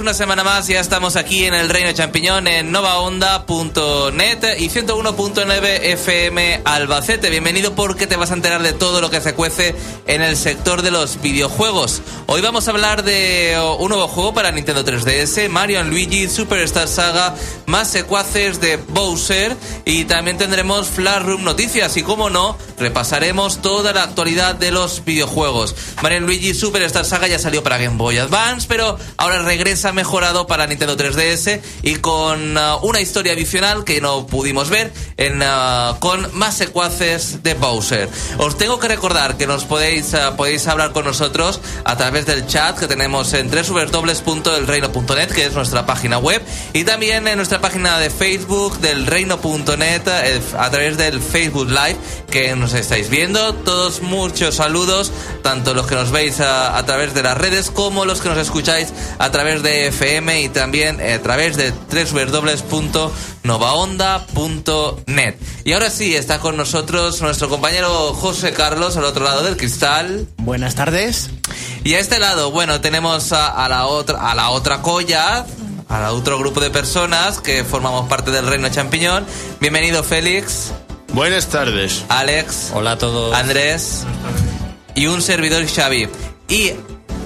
Una semana más, ya estamos aquí en el Reino Champiñón en novaonda.net y 101.9 FM Albacete. Bienvenido porque te vas a enterar de todo lo que se cuece en el sector de los videojuegos. Hoy vamos a hablar de un nuevo juego para Nintendo 3DS, Mario Luigi Superstar Saga, más secuaces de Bowser y también tendremos Flash Room Noticias y como no, repasaremos toda la actualidad de los videojuegos. Mario Luigi Superstar Saga ya salió para Game Boy Advance, pero ahora regresa mejorado para Nintendo 3DS y con uh, una historia adicional que no pudimos ver en, uh, con más secuaces de Bowser. Os tengo que recordar que nos podéis, podéis hablar con nosotros a través del chat que tenemos en www.elreino.net, que es nuestra página web, y también en nuestra página de Facebook del reino.net a través del Facebook Live que nos estáis viendo. Todos muchos saludos, tanto los que nos veis a, través de las redes como los que nos escucháis a través de FM y también a través de www.novaonda.net. Y ahora sí, está con nosotros nuestro compañero José Carlos al otro lado del cristal. Buenas tardes. Y a este lado, bueno, tenemos a, a la otra a la otra colla a otro grupo de personas que formamos parte del Reino Champiñón. Bienvenido Félix. Buenas tardes. Alex. Hola a todos. Andrés. Y un servidor Xavi. Y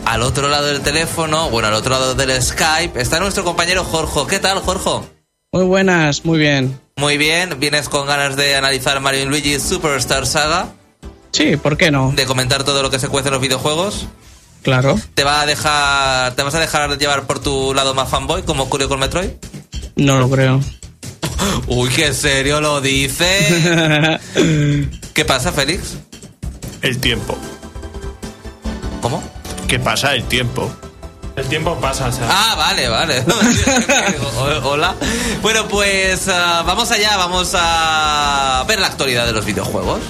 al otro lado del teléfono, bueno, al otro lado del Skype, está nuestro compañero Jorge. ¿Qué tal, Jorge? Muy buenas, muy bien. Muy bien, ¿vienes con ganas de analizar Mario y Luigi Superstar Saga? Sí, ¿por qué no? ¿De comentar todo lo que se cuece en los videojuegos? Claro. ¿Te va a dejar, te vas a dejar llevar por tu lado más fanboy como ocurrió con Metroid? No lo creo. Uy, qué serio lo dice. ¿Qué pasa, Félix? El tiempo. ¿Cómo? ¿Qué pasa? El tiempo. El tiempo pasa, o sea. Ah, vale, vale. Hola. Bueno, pues uh, vamos allá, vamos a ver la actualidad de los videojuegos.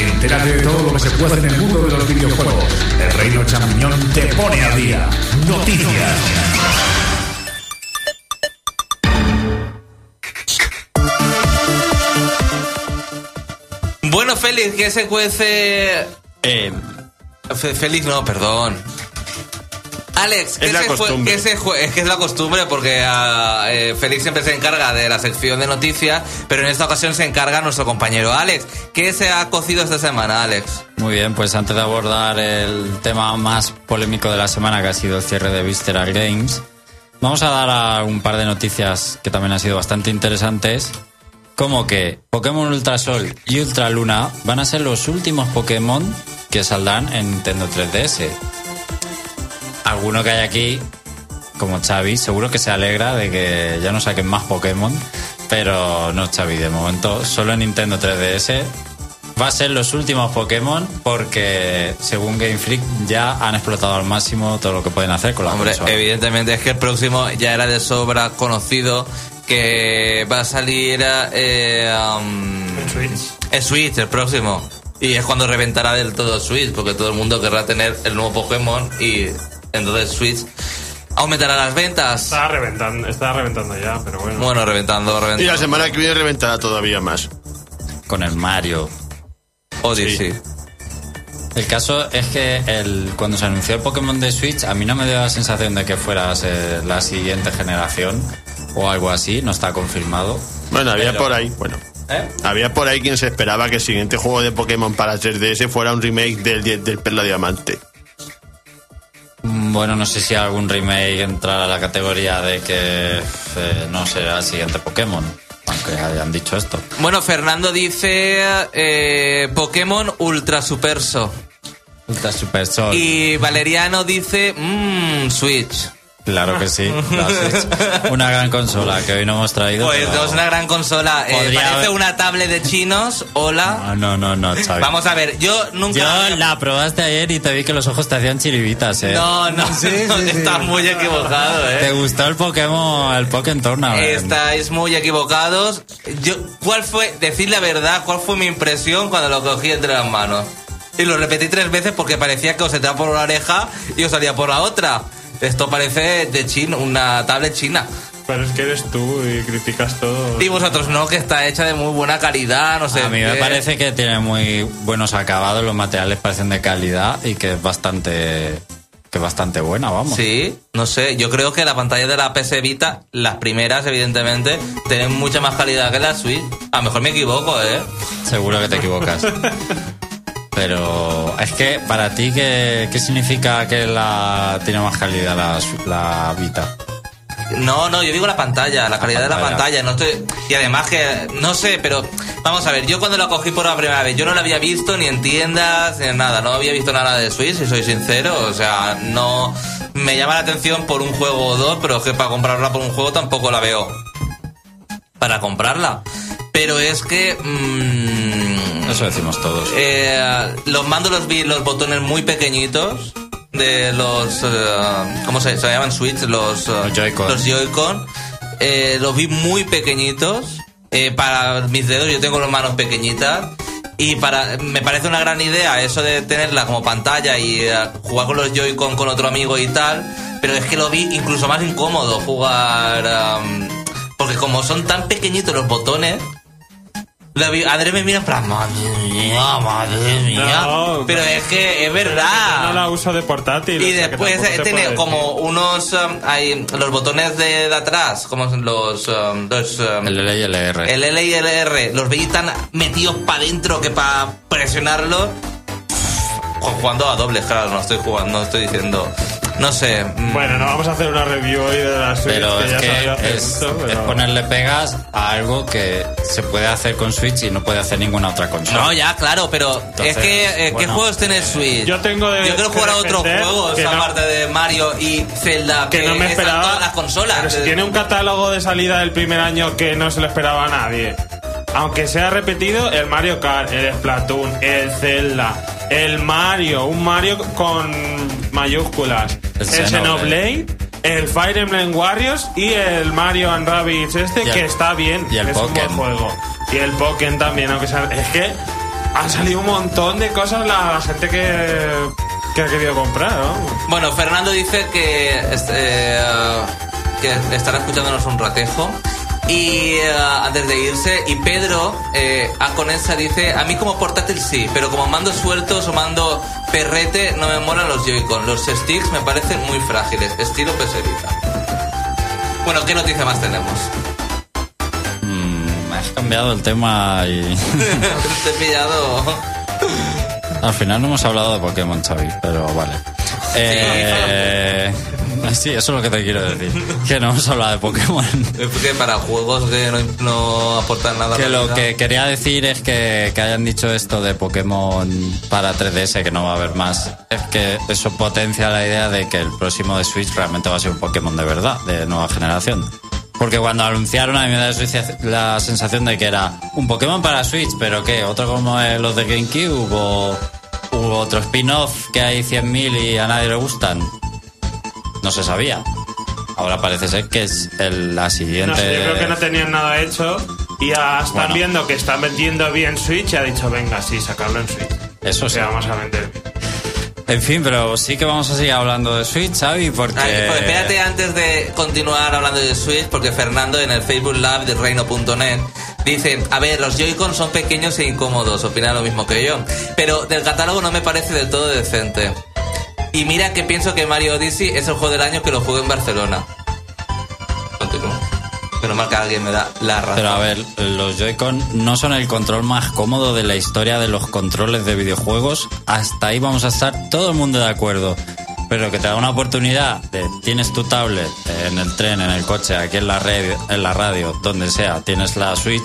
Entérate de todo lo que se puede en el mundo de los videojuegos. El Reino Champiñón te pone a día. Noticias. Félix, ¿qué se cuece? Eh, Fe- Félix, no, perdón. Alex, ¿qué Es la se costumbre. qué se es que es la costumbre porque eh, Félix siempre se encarga de la sección de noticias, pero en esta ocasión se encarga nuestro compañero Alex. ¿Qué se ha cocido esta semana, Alex? muy bien, pues antes de abordar el tema más polémico de la semana, que ha sido el cierre de Visceral Games, vamos a dar a un par de noticias que también han sido bastante interesantes. Como que Pokémon Ultra Sol y Ultra Luna van a ser los últimos Pokémon que saldrán en Nintendo 3DS. Alguno que hay aquí, como Xavi, seguro que se alegra de que ya no saquen más Pokémon, pero no Xavi, de momento solo en Nintendo 3DS va a ser los últimos Pokémon porque según Game Freak ya han explotado al máximo todo lo que pueden hacer con la Hombre, consola. evidentemente es que el próximo ya era de sobra conocido que va a salir eh, um, En Switch. en Switch el próximo. Y es cuando reventará del todo Switch, porque todo el mundo querrá tener el nuevo Pokémon y entonces Switch aumentará las ventas. Estaba reventando, estaba reventando ya, pero bueno. Bueno, reventando, Y reventando. la semana que viene reventará todavía más. Con el Mario. Odyssey. El caso es que el, cuando se anunció el Pokémon de Switch, a mí no me dio la sensación de que fuera a ser la siguiente generación o algo así, no está confirmado. Bueno, había Pero- por ahí, bueno. ¿Eh? Había por ahí quien se esperaba que el siguiente juego de Pokémon para 3DS fuera un remake del, del Perla Diamante. Bueno, no sé si algún remake entrará a la categoría de que eh, no será el siguiente Pokémon, aunque hayan dicho esto. Bueno, Fernando dice eh, Pokémon Ultra Superso. Ultra Super Sol. Y Valeriano dice mmm, Switch. Claro que sí. la Switch. Una gran consola que hoy no hemos traído. Pues pero- es una gran consola. Eh, Podría parece haber- una tablet de chinos. Hola. Ah, no, no, no, Xavi. Vamos a ver, yo nunca. Yo la probaste ayer y te vi que los ojos te hacían chiribitas, eh. No, no, no, estás muy equivocado, ¿Te eh. gustó el Pokémon, el Pokémon Tournament? Estáis muy equivocados. Yo, ¿Cuál fue, decir la verdad, cuál fue mi impresión cuando lo cogí entre las manos? Y lo repetí tres veces porque parecía que os entraba por una oreja y os salía por la otra. Esto parece de chino, una tablet china. Pero es que eres tú y criticas todo. Y vosotros no, que está hecha de muy buena calidad, no sé. A mí me qué. parece que tiene muy buenos acabados, los materiales parecen de calidad y que es bastante que es bastante buena, vamos. Sí, no sé. Yo creo que la pantalla de la PS Vita, las primeras, evidentemente, tienen mucha más calidad que la Switch. A lo mejor me equivoco, ¿eh? Seguro que te equivocas. Pero es que para ti, ¿qué, qué significa que la tiene más calidad la, la Vita? No, no, yo digo la pantalla, la calidad de la pantalla. pantalla. No estoy... Y además que, no sé, pero vamos a ver, yo cuando la cogí por la primera vez, yo no la había visto ni en tiendas ni en nada. No había visto nada de Switch, si soy sincero. O sea, no me llama la atención por un juego o dos, pero es que para comprarla por un juego tampoco la veo para comprarla. Pero es que... mm, Eso decimos todos. eh, los mandos los vi los botones muy pequeñitos de los eh, ¿cómo se, se llaman Switch? Los, eh, Joy-Con. los Joy-Con. Eh, los vi muy pequeñitos eh, para mis dedos. Yo tengo las manos pequeñitas y para me parece una gran idea eso de tenerla como pantalla y jugar con los Joy-Con con otro amigo y tal. Pero es que lo vi incluso más incómodo jugar porque como son tan pequeñitos los botones. Vi- Andrés me mira en plan, madre mía, madre mía. No, pero es que es No verdad. la uso de portátil. y o sea después tiene como decir. unos. um, hay los botones de, de atrás, como los. um, los um, El L y el R. el L y el R. Los veis tan metidos para adentro que para presionarlos. Jugando a dobles, claro, no estoy jugando, no estoy diciendo. No sé. mm, Bueno, no vamos a hacer una review hoy de la Switch, Pero que es ya hace que es, mucho, pero- es ponerle pegas a algo que se puede hacer con Switch y no puede hacer ninguna otra consola. No, ya, claro, pero Entonces, es que, eh, ¿qué juegos tiene Switch? Yo tengo de- Yo quiero jugar a otros juegos, no- aparte de Mario y Zelda, que no me esperaba. todas las consolas. Pero si tiene un catálogo de salida del primer año que no se lo esperaba a nadie. Aunque sea repetido, el Mario Kart, el Splatoon, el Zelda, el Mario, un Mario con mayúsculas, El el, Xenoblade. Xenoblade, el Fire Emblem Warriors y el Mario and Rabbids este, el- que está bien, y el es un buen juego. Y el Pokémon también, aunque sea... Es que han salido un montón de cosas la, la gente que, que ha querido comprar, ¿no? Bueno, Fernando dice que, este, eh, que estará escuchándonos un ratejo. Y eh, antes de irse, y Pedro eh, Aconesa dice: A mí como portátil sí, pero como mando sueltos o mando perrete, no me molan los Joy-Con. Los sticks me parecen muy frágiles, estilo peserita. Bueno, ¿qué noticia más tenemos? Mm, has cambiado el tema y Te he pillado. al final no hemos hablado de Pokémon, Xavi, pero vale. Eh, sí, eso es lo que te quiero decir. Que no hemos hablado de Pokémon. Es que para juegos que no, no aportan nada. Que lo que quería decir es que, que hayan dicho esto de Pokémon para 3DS, que no va a haber más, es que eso potencia la idea de que el próximo de Switch realmente va a ser un Pokémon de verdad, de nueva generación. Porque cuando anunciaron a mí me da la sensación de que era un Pokémon para Switch, pero ¿qué? ¿Otro como los de GameCube o u otro spin-off que hay 100.000 y a nadie le gustan? No se sabía. Ahora parece ser que es el- la siguiente... No sé, yo creo que no tenían nada hecho y ya están Bueno. viendo que están vendiendo bien Switch y ha dicho, venga, sí, sacarlo en Switch. Eso O sí. vamos a vender bien. En fin, pero sí que vamos a seguir hablando de Switch, Xavi, porque... Ay, pues espérate antes de continuar hablando de Switch, porque Fernando en el Facebook Live de Reino.net dice, a ver, los Joy-Con son pequeños e incómodos, opina lo mismo que yo, pero del catálogo no me parece del todo decente. Y mira que pienso que Mario Odyssey es el juego del año que lo juego en Barcelona. Pero mal que alguien me da la razón. Pero a ver, los Joy-Con no son el control más cómodo de la historia de los controles de videojuegos. Hasta ahí vamos a estar todo el mundo de acuerdo. Pero que te da una oportunidad de tienes tu tablet en el tren, en el coche, aquí en la red, en la radio, donde sea, tienes la Switch.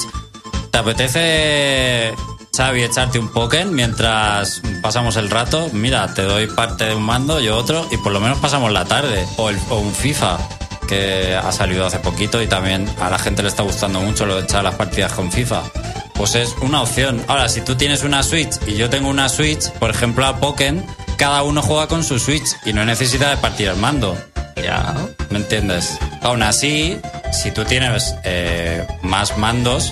¿Te apetece, Xavi, echarte un Pokémon mientras pasamos el rato? Mira, te doy parte de un mando, yo otro, y por lo menos pasamos la tarde. O, el- un FIFA, que ha salido hace poquito y también a la gente le está gustando mucho lo de echar las partidas con FIFA. Pues es una opción. Ahora, si tú tienes una Switch y yo tengo una Switch, por ejemplo a Pokémon, cada uno juega con su Switch y no hay necesidad de partir el mando. Ya, ¿me entiendes? Aún así, si tú tienes eh, más mandos,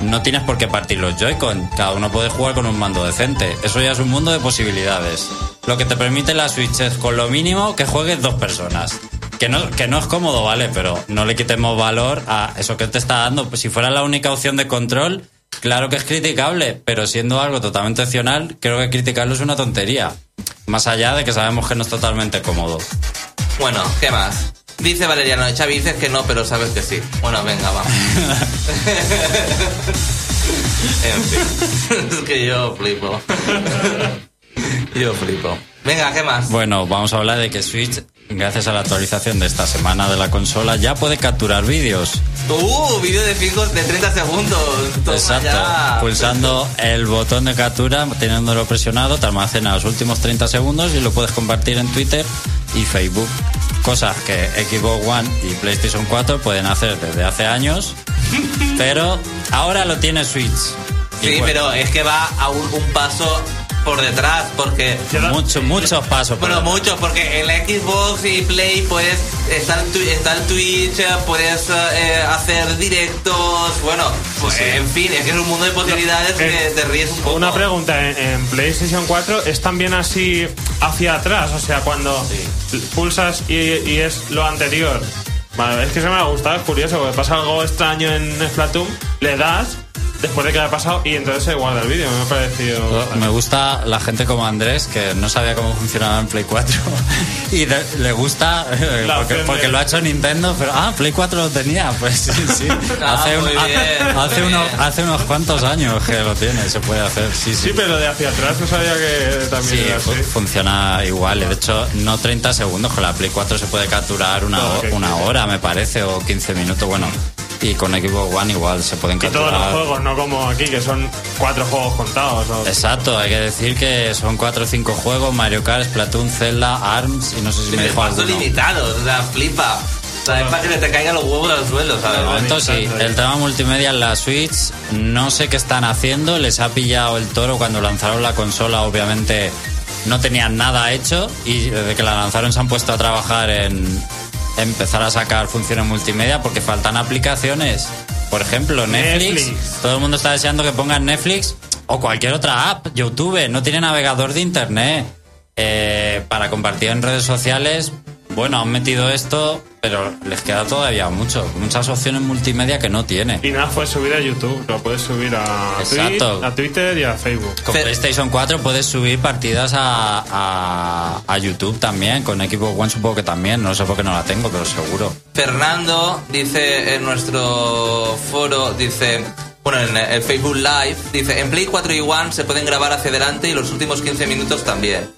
no tienes por qué partir los Joy-Con. Cada uno puede jugar con un mando decente. Eso ya es un mundo de posibilidades. Lo que te permite la Switch es con lo mínimo que juegues dos personas. Que no, que no es cómodo, ¿vale? Pero no le quitemos valor a eso que te está dando. Pues si fuera la única opción de control, claro que es criticable, pero siendo algo totalmente opcional, creo que criticarlo es una tontería. Más allá de que sabemos que no es totalmente cómodo. Bueno, ¿qué más? Dice Valeriano, Xavi dices que no, pero sabes que sí. Bueno, venga, vamos. en fin. es que yo flipo. yo flipo. Venga, ¿qué más? Bueno, vamos a hablar de que Switch, gracias a la actualización de esta semana de la consola, ya puede capturar vídeos. Uh, vídeo de fijos de 30 segundos. Toma Exacto. ya. Pulsando el botón de captura, teniéndolo presionado, te almacena los últimos 30 segundos y lo puedes compartir en Twitter y Facebook. Cosas que Xbox One y PlayStation 4 pueden hacer desde hace años, pero ahora lo tiene Switch. Sí, bueno, pero es que va a un, un paso por detrás, porque... Muchos, muchos pasos. por Bueno, muchos, porque en la Xbox y Play puedes twi- está el Twitch, puedes eh, hacer directos, bueno, pues, en fin, es que es un mundo de posibilidades que Eh, te ríes un poco. Una pregunta, en, en PlayStation 4 es también así hacia atrás, o sea, cuando pulsas y, y es lo anterior. Vale, es que se me ha gustado, es curioso, porque pasa algo extraño en Splatoon, le das después de que haya pasado y entonces se guarda el vídeo, me ha parecido... Me gusta la gente como Andrés, que no sabía cómo funcionaba en Play 4. y de- le gusta, porque, lo ha hecho Nintendo, pero ah, Play 4 lo tenía. Pues sí, sí. Ah, hace, un- bien, unos, hace unos cuantos años que lo tiene, se puede hacer. Sí, sí. Sí, pero de hacia atrás no sabía que también Sí, era así. funciona igual. De hecho, no 30 segundos. Con la Play 4 se puede capturar una, ho- que una hora, me parece, o 15 minutos. Bueno, y con Xbox One igual se pueden Y todos capturar. los juegos, no como aquí, que son cuatro juegos contados. o- Exacto, hay que decir que son 4 o 5 juegos: Mario Kart, Splatoon, Zelda, ARMS y no sé si me paso alguno. limitado, o sea, flipa. O sea, es para que te caigan los huevos al suelo, ¿sabes? De momento sí, Exacto. el tema multimedia en la Switch, no sé qué están haciendo, les ha pillado el toro cuando lanzaron la consola, obviamente no tenían nada hecho y desde que la lanzaron se han puesto a trabajar en empezar a sacar funciones multimedia porque faltan aplicaciones. Por ejemplo, Netflix. Netflix. Todo el mundo está deseando que pongan Netflix o cualquier otra app, YouTube, no tiene navegador de internet. Eh, para compartir en redes sociales, bueno, han metido esto, pero les queda todavía mucho. Muchas opciones multimedia que no tiene. Y nada, puedes subir a YouTube, lo puedes subir a, Exacto. A Twitter y a Facebook. Con Fe- PlayStation 4 puedes subir partidas a, a, a YouTube también. Con Xbox One supongo que también. No sé por qué no la tengo, pero seguro. Fernando dice en nuestro foro, dice, bueno, en el Facebook Live, dice, en Play 4 y One se pueden grabar hacia adelante y los últimos 15 minutos también.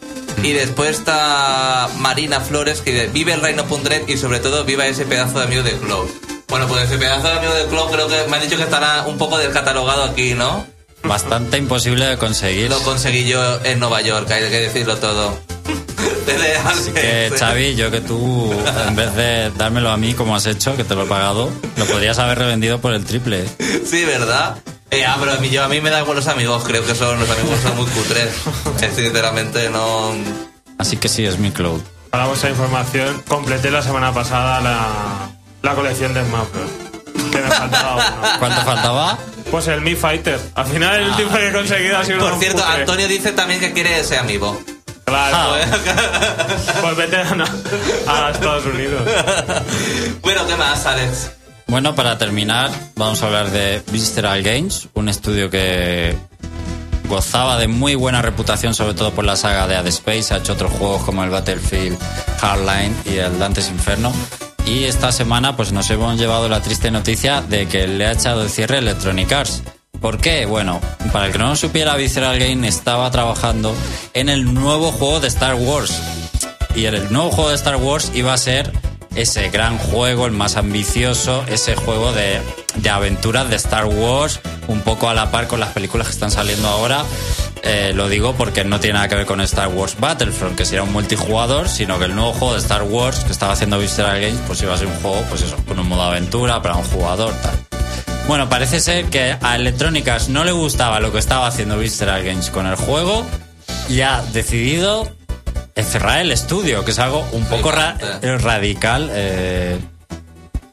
Y después está Marina Flores que dice, vive el reino.net y sobre todo viva ese pedazo de amigo de Cloud. Bueno, pues ese pedazo de amigo de Cloud creo que me han dicho que estará un poco descatalogado aquí, ¿no? Bastante imposible de conseguir. Lo conseguí yo en Nueva York, hay que decirlo todo. Así que. Xavi, yo que tú, en vez de dármelo a mí como has hecho, que te lo he pagado, lo podrías haber revendido por el triple. Sí, ¿verdad? Eh, ah, pero a mí, yo, a mí me da igual los amigos, creo que son los amigos son muy cutres. Sinceramente no... Así que sí, es mi cloud. Para vuestra información, completé la semana pasada la, la colección de Smash Bros. Que me faltaba uno. ¿Cuánto faltaba? Pues el Mi Fighter. Al final el último que he conseguido ha sido Por un cierto, cutre. Antonio dice también que quiere ese amigo. Claro. Ah. Pues vete a, a Estados Unidos. bueno, ¿qué más, Alex? Bueno, para terminar, vamos a hablar de Visceral Games, un estudio que gozaba de muy buena reputación, sobre todo por la saga de Ad Space. Ha hecho otros juegos como el Battlefield Hardline y el Dante's Inferno. Y esta semana, pues nos hemos llevado la triste noticia de que le ha echado el cierre Electronic Arts. ¿Por qué? Bueno, para el que no lo supiera, Visceral Games estaba trabajando en el nuevo juego de Star Wars. Y el nuevo juego de Star Wars iba a ser ese gran juego, el más ambicioso, ese juego de, de aventuras de Star Wars, un poco a la par con las películas que están saliendo ahora. Eh, lo digo porque no tiene nada que ver con Star Wars Battlefront, que sería un multijugador, sino que el nuevo juego de Star Wars que estaba haciendo Visceral Games, pues iba a ser un juego, pues eso, con un modo aventura para un jugador, tal. Bueno, parece ser que a Electronic Arts no le gustaba lo que estaba haciendo Visceral Games con el juego y ha decidido cerrar el estudio, que es algo un poco ra- radical. eh,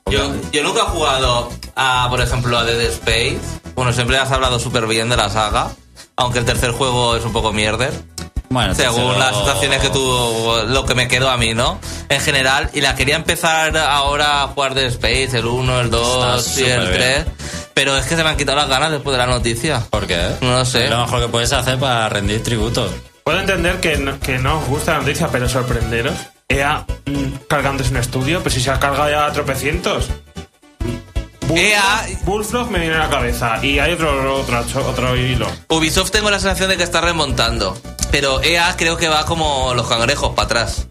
Yo, yo nunca he jugado a, por ejemplo, a Dead Space. Bueno, siempre has hablado súper bien de la saga. Aunque el tercer juego es un poco mierder. Bueno, según las sensaciones que tuvo, lo que me quedó a mí, ¿no? En general, y la quería empezar ahora a jugar de Space, el 1, el 2 Está y el súper 3, pero es que se me han quitado las ganas después de la noticia. ¿Por qué? No lo sé. Lo mejor que puedes hacer para rendir tributos. Puedo entender que no, que no os gusta la noticia, pero sorprenderos. EA mm, cargándose un estudio, pero si se ha cargado ya tropecientos. Bullfrog- EA Bullfrog me viene a la cabeza y hay otro, otro, otro hilo. Ubisoft tengo la sensación de que está remontando, pero EA creo que va como los cangrejos para atrás.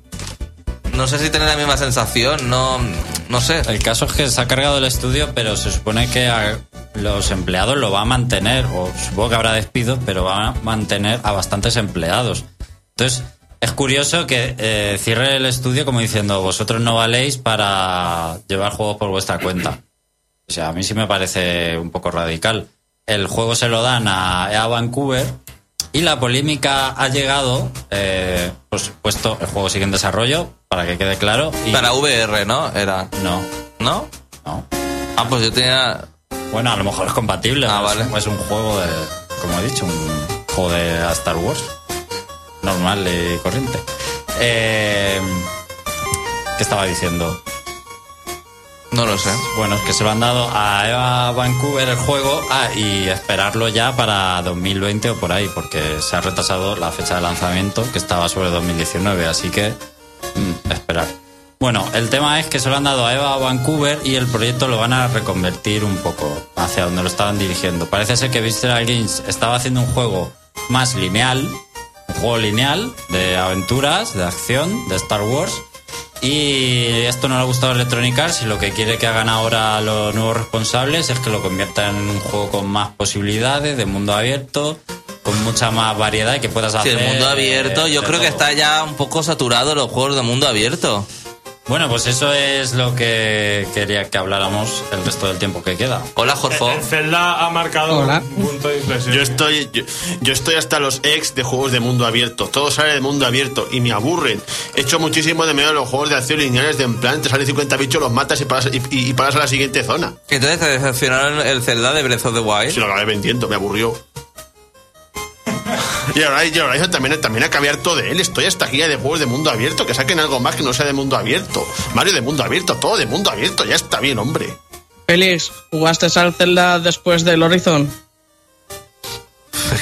No sé si tiene la misma sensación, no, no sé. El caso es que se ha cargado el estudio, pero se supone que a los empleados lo va a mantener, o supongo que habrá despidos, pero va a mantener a bastantes empleados. Entonces, es curioso que eh, cierre el estudio como diciendo, vosotros no valéis para llevar juegos por vuestra cuenta. O sea, a mí sí me parece un poco radical. El juego se lo dan a EA Vancouver y la polémica ha llegado, eh, por supuesto, el juego sigue en desarrollo, para que quede claro. Y Para VR, ¿no? Era. No, ¿No? no. Ah, pues yo tenía. Bueno, a lo mejor es compatible. Ah, vale. Es un juego de, como he dicho, un juego de Star Wars. Normal y corriente. Eh, ¿Qué estaba diciendo? No lo sé. Bueno, es que se lo han dado a Eva Vancouver el juego ah, y esperarlo ya para 2020 o por ahí, porque se ha retrasado la fecha de lanzamiento que estaba sobre 2019, así que mm, esperar. Bueno, el tema es que se lo han dado a Eva Vancouver y el proyecto lo van a reconvertir un poco hacia donde lo estaban dirigiendo. Parece ser que Visceral Games estaba haciendo un juego más lineal, un juego lineal de aventuras, de acción, de Star Wars. Y esto no le ha gustado a Electronic Arts y lo que quiere que hagan ahora los nuevos responsables es que lo conviertan en un juego con más posibilidades, de mundo abierto, con mucha más variedad y que puedas Sí, hacer. el mundo abierto, eh, yo creo que está ya un poco saturado los juegos de mundo abierto. Bueno, pues eso es lo que quería que habláramos el resto del tiempo que queda. Hola, Jorfo. El Zelda ha marcado Hola. un punto de inflexión. Yo estoy, yo, yo estoy hasta los ex de juegos de mundo abierto. Todo sale de mundo abierto y me aburren. He hecho muchísimo de medio los juegos de acción lineales de en plan, te salen 50 bichos, los matas y paras, y, y- y paras a la siguiente zona. Entonces te decepcionaron el Zelda de Breath of the Wild. Si lo acabé vendiendo, me aburrió. Y ahora, y ahora también, también acabé harto de él. Estoy hasta aquí ya de juegos de mundo abierto. Que saquen algo más que no sea de mundo abierto. Mario de mundo abierto, todo de mundo abierto. Ya está bien, hombre. Félix, ¿jugaste al Zelda después del Horizon?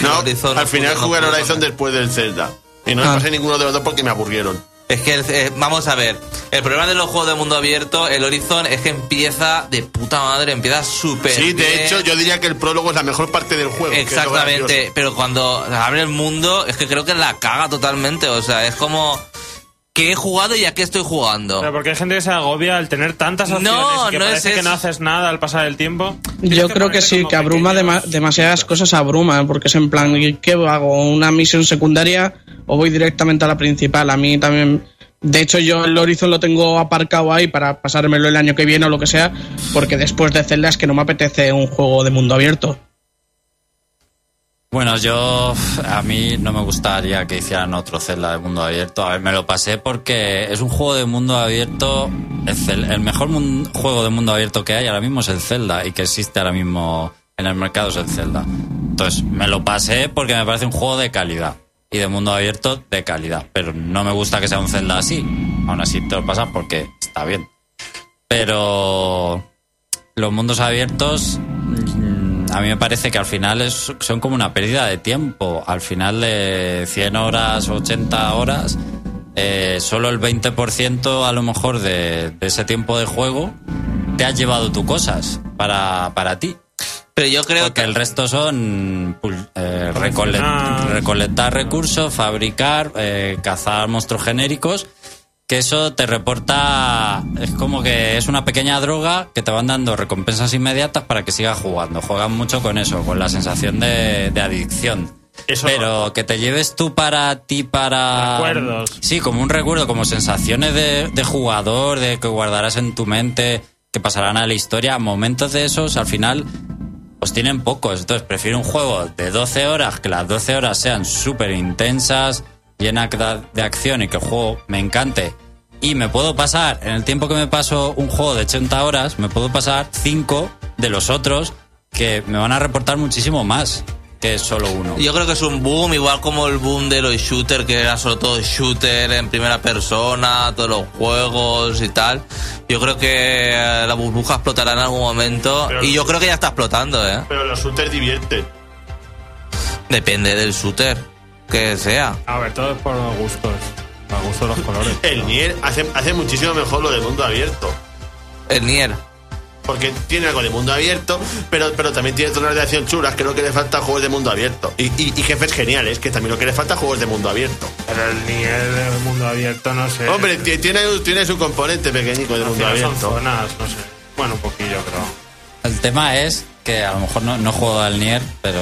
No, Horizon, al final jugué al Horizon después del Zelda. Y no me Ah. pasé ninguno de los dos porque me aburrieron. Es que, eh, vamos a ver, el problema de los juegos de mundo abierto, el Horizon, es que empieza de puta madre, empieza súper Sí, de bien. hecho, yo diría que el prólogo es la mejor parte del juego. Exactamente, pero cuando abre el mundo, es que creo que la caga totalmente, o sea, es como... ¿Qué he jugado y a qué estoy jugando? Pero porque hay gente que se agobia al tener tantas opciones No, y que no es parece que eso. no haces nada al pasar el tiempo. Yo creo que sí, que abruma dema- demasiadas cosas, abruma, porque es en plan, ¿y ¿qué hago? ¿Una misión secundaria o voy directamente a la principal? A mí también, de hecho yo el Horizon lo tengo aparcado ahí para pasármelo el año que viene o lo que sea, porque después de Zelda es que no me apetece un juego de mundo abierto. Bueno, yo a mí no me gustaría que hicieran otro Zelda de mundo abierto. A ver, me lo pasé porque es un juego de mundo abierto. El, mejor juego de mundo abierto que hay ahora mismo es el Zelda y que existe ahora mismo en el mercado es el Zelda. Entonces, me lo pasé porque me parece un juego de calidad y de mundo abierto de calidad. Pero no me gusta que sea un Zelda así. Aún así te lo pasas porque está bien. Pero los mundos abiertos a mí me parece que al final es- son como una pérdida de tiempo. Al final de 100 horas, 80 horas, eh, solo el 20% a lo mejor de, de ese tiempo de juego te has llevado tú cosas para, para ti. Pero yo creo Porque que... el resto son eh, recole- recolectar recursos, fabricar, eh, cazar monstruos genéricos. Que eso te reporta. Es como que es una pequeña droga que te van dando recompensas inmediatas para que sigas jugando. Juegan mucho con eso, con la sensación de, de adicción. Eso Pero que te lleves tú para ti, para. Recuerdos. Sí, como un recuerdo, como sensaciones de, de jugador, de que guardarás en tu mente, que pasarán a la historia. Momentos de esos, al final, pues tienen pocos. Entonces prefiero un juego de 12 horas, que las 12 horas sean súper intensas, llenas de acción y que el juego me encante. Y me puedo pasar, en el tiempo que me paso un juego de 80 horas, me puedo pasar 5 de los otros que me van a reportar muchísimo más. que solo uno. Yo creo que es un boom, igual como el boom de los shooters, que era solo todo shooter en primera persona, todos los juegos y tal. Yo creo que eh, la burbuja explotará en algún momento. Pero- y yo creo que ya está explotando, ¿eh? Pero los shooters divierten. Depende del shooter que sea. A ver, todo es por gustos. A gusto de los colores. El Nier hace, hace muchísimo mejor lo de mundo abierto. El Nier. Porque tiene algo de mundo abierto, pero, pero también tiene zonas de acción chulas, que lo que le falta juegos de mundo abierto. Y, y- y jefes geniales, que también lo que le falta juegos de mundo abierto. Pero el nivel del mundo abierto, no sé. Hombre, ti- tiene, tiene su componente pequeñico de mundo final son abierto. zonas, no sé. Bueno, un poquillo, creo. El tema es que a lo mejor no, no he jugado al Nier, pero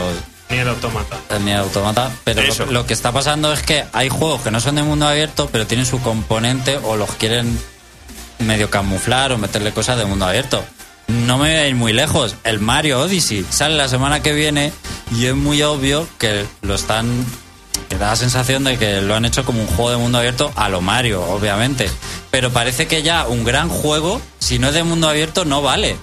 Ni el automata. el Nier Automata, pero lo, lo que está pasando es que hay juegos que no son de mundo abierto, pero tienen su componente o los quieren medio camuflar o meterle cosas de mundo abierto. No me voy a ir muy lejos. El Mario Odyssey sale la semana que viene y es muy obvio que lo están. que da la sensación de que lo han hecho como un juego de mundo abierto a lo Mario, obviamente. Pero parece que ya un gran juego, si no es de mundo abierto, no vale.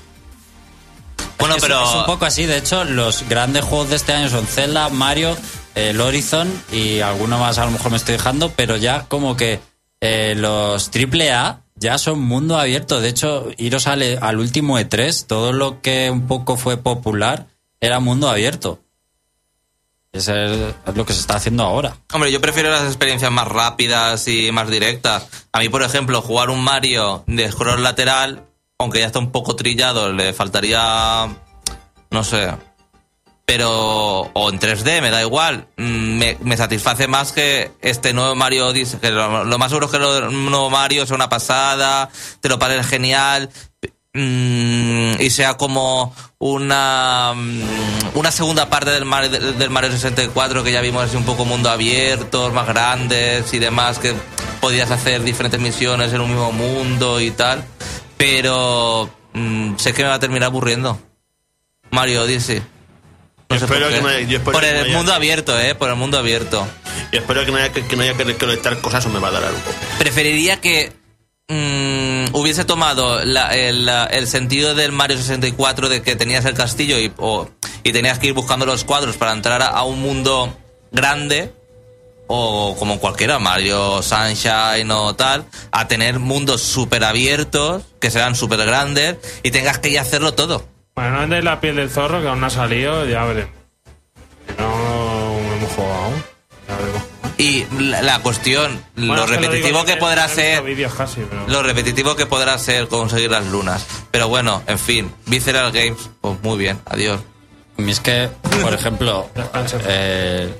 Bueno, Es- pero. Es un poco así. De hecho, los grandes juegos de este año son Zelda, Mario, el Horizon y alguno más a lo mejor me estoy dejando, pero ya como que eh, los AAA ya son mundo abierto. De hecho, iros al, al último E3, todo lo que un poco fue popular era mundo abierto. Eso es, es lo que se está haciendo ahora. Hombre, yo prefiero las experiencias más rápidas y más directas. A mí, por ejemplo, jugar un Mario de scroll lateral, aunque ya está un poco trillado, le faltaría. No sé. Pero. O en 3D, me da igual. Mm, Me, me satisface más que este nuevo Mario Odyssey. Lo más seguro es que el nuevo Mario sea una pasada, te lo pares genial. mm, y sea como una mm, una segunda parte del Mario, del Mario 64 que ya vimos así un poco mundo abierto, más grandes y demás, que podías hacer diferentes misiones en un mismo mundo y tal. Pero mm, sé que me va a terminar aburriendo. Mario Odyssey. No Espero que yo espero por que el mundo abierto, eh, por el mundo abierto. Y espero que no haya que, que no haya que recolectar cosas o me va a dar algo. preferiría que mm, hubiese tomado la- el, la- el sentido del Mario 64 de que tenías el castillo y, o- y tenías que ir buscando los cuadros para entrar a, a un mundo grande o como cualquiera, Mario Sunshine o tal, a tener mundos súper abiertos, que sean súper grandes y tengas que ir a hacerlo todo. Bueno, no vendéis la piel del zorro, que aún no ha salido, ya veremos. Si no hemos jugado aún, ya veremos. Y la, la cuestión, Bueno, lo repetitivo que podrá ser... casi, pero... lo repetitivo que podrá ser conseguir las lunas. Pero bueno, en fin, Visceral Games, pues muy bien, adiós. Mí es que, por ejemplo, eh,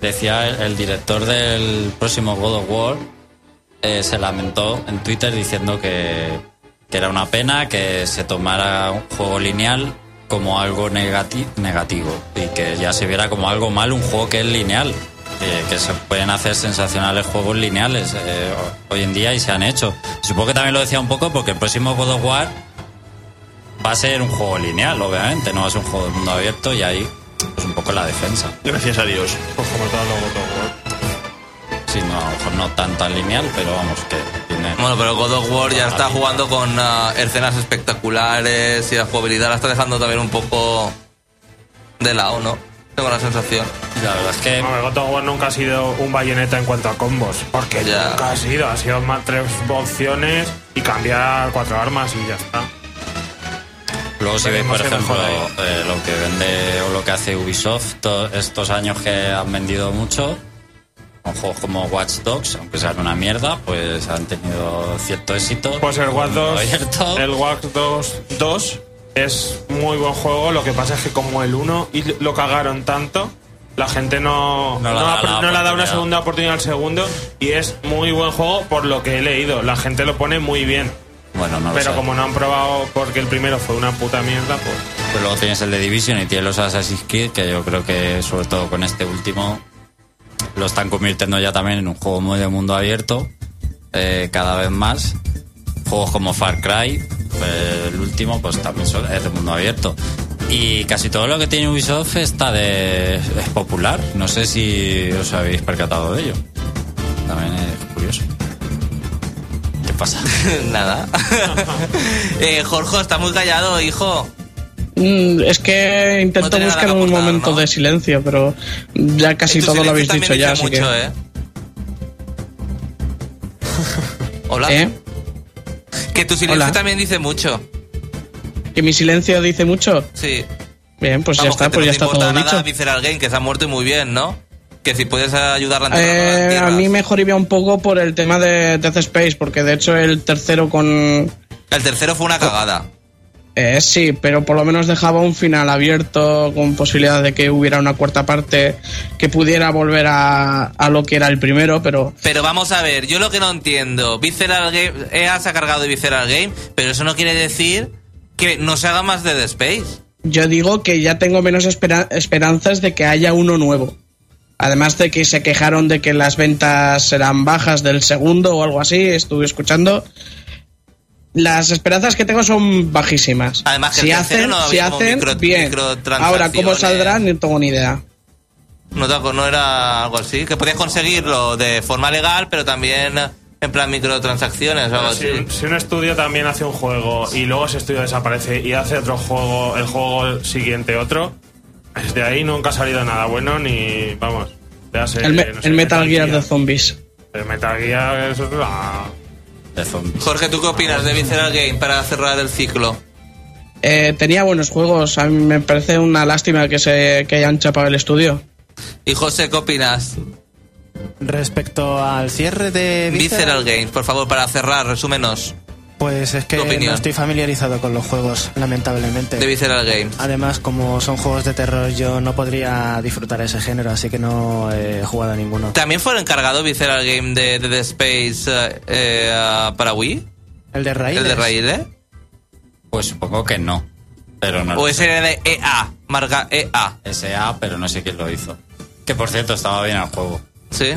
decía el, director del próximo God of War, eh, se lamentó en Twitter diciendo que, que era una pena que se tomara un juego lineal como algo negati- negativo y que ya se viera como algo mal un juego que es lineal. eh, que se pueden hacer sensacionales juegos lineales eh, hoy en día y se han hecho. Supongo que también lo decía un poco porque el próximo God of War va a ser un juego lineal, obviamente, no va a ser un juego de mundo abierto y ahí pues un poco la defensa. Gracias a Dios. Pues como of War. Sí, no, a lo mejor no tan tan lineal, pero vamos, que tiene... Bueno, pero God of War ya está jugando con ah, escenas espectaculares y la jugabilidad la está dejando también un poco de lado, ¿no? Tengo la sensación. La verdad es que No, el God of War nunca ha sido un bayoneta en cuanto a combos. Porque Ya. nunca ha sido. Ha sido más tres opciones y cambiar cuatro armas y ya está. Luego si veis, por ejemplo, eh, lo que vende o lo que hace Ubisoft to- estos años que han vendido mucho, con juegos como Watch Dogs, aunque sean una mierda, pues han tenido cierto éxito. Pues el Watch 2, Abierto. el Watch 2, 2 es muy buen juego. Lo que pasa es que como el 1 y lo cagaron tanto, la gente no, No le no ha ha- dado la no ha dado una segunda oportunidad al segundo. Y es muy buen juego por lo que he leído. La gente lo pone muy bien. Bueno, no lo Pero sé. como no han probado porque el primero fue una puta mierda, pues. Pero luego tienes el de Division y tienes los Assassin's Creed, que yo creo que sobre todo con este último lo están convirtiendo ya también en un juego muy de mundo abierto, eh, cada vez más. Juegos como Far Cry, eh, el último, pues también son- es de mundo abierto. Y casi todo lo que tiene Ubisoft está de, es popular. No sé si os habéis percatado de ello. También es curioso. ¿Qué pasa? Nada. eh, Jorge, está muy callado, hijo. Mm, Es que intento No buscar que un aportar, momento ¿no? de silencio, pero ya casi todo lo habéis dicho ya, así que. mucho, ¿eh? Hola. ¿Eh? Que tu silencio Hola. también dice mucho. ¿Que mi silencio dice mucho? Sí. Bien, pues Vamos, ya está, que pues ya no está todo nada dicho. Visceral Game, que se ha muerto y muy bien, ¿no? Que si puedes ayudarla a Eh, a mí me jodía un poco por el tema de Death Space, porque de hecho el tercero con. El tercero fue una cagada. Eh, sí, pero por lo menos dejaba un final abierto con posibilidad de que hubiera una cuarta parte que pudiera volver a, a lo que era el primero, pero Pero vamos a ver, yo lo que no entiendo, Visceral Game, EA se ha cargado de Visceral Game, pero eso no quiere decir que no se haga más de The Space. yo digo que ya tengo menos espera- esperanzas de que haya uno nuevo. Además de que se quejaron de que las ventas eran bajas del segundo o algo así, estuve escuchando. Las esperanzas que tengo son bajísimas. Además que si hacen, no si hacen, micro- bien. microtransacciones. Ahora, ¿cómo saldrá? No tengo ni idea. No, no era algo así, que podías conseguirlo de forma legal, pero también en plan microtransacciones o algo Si, así. si un estudio también hace un juego y luego ese estudio desaparece y hace otro juego, el juego siguiente otro, desde ahí nunca ha salido nada bueno ni. Vamos. ya sé, El, me- no sé, el Metal Gear de zombies. El Metal Gear, es la- De zombies. Jorge, ¿tú qué opinas de Visceral Game para cerrar el ciclo? Eh, tenía buenos juegos. A mí me parece una lástima que se que hayan chapado el estudio. Y José, ¿qué opinas? Respecto al cierre de Visceral Visceral, Games, por favor, para cerrar, resúmenos pues es que no estoy familiarizado con los juegos, lamentablemente. de Visceral Games. Además, como son juegos de terror, yo no podría disfrutar ese género, así que no he jugado a ninguno. ¿También fue el encargado Visceral Game de, de The Space eh, eh, para Wii? El de Raíles. ¿El de Raíles? Pues supongo que no. Pero no ¿O ese era de EA? Marca EA. SA, pero no sé quién lo hizo. Que por cierto, estaba bien el juego. ¿Sí?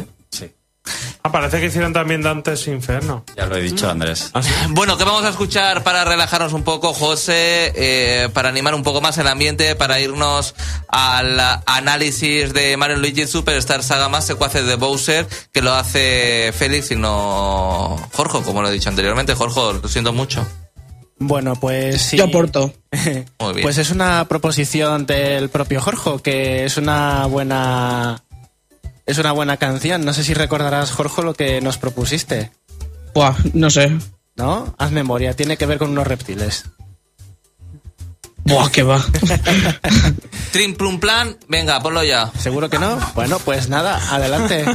Ah, parece que hicieron también Dantes Inferno. Ya lo he dicho, Andrés. ¿Ah, sí? Bueno, ¿qué vamos a escuchar para relajarnos un poco, José? eh, para animar un poco más el ambiente, para irnos al análisis de Mario Luigi Superstar Saga más secuaces de Bowser, que lo hace Félix y no Jorge, como lo he dicho anteriormente. Jorge, lo siento mucho. Bueno, pues sí. Yo aporto. Muy bien. Pues es una proposición del propio Jorge, que es una buena. Es una buena canción. No sé si recordarás, Jorge, lo que nos propusiste. Buah, no sé. ¿No? Haz memoria, tiene que ver con unos reptiles. Buah, que va. Trim Plum Plan, venga, ponlo ya. ¿Seguro que no? Bueno, pues nada, adelante.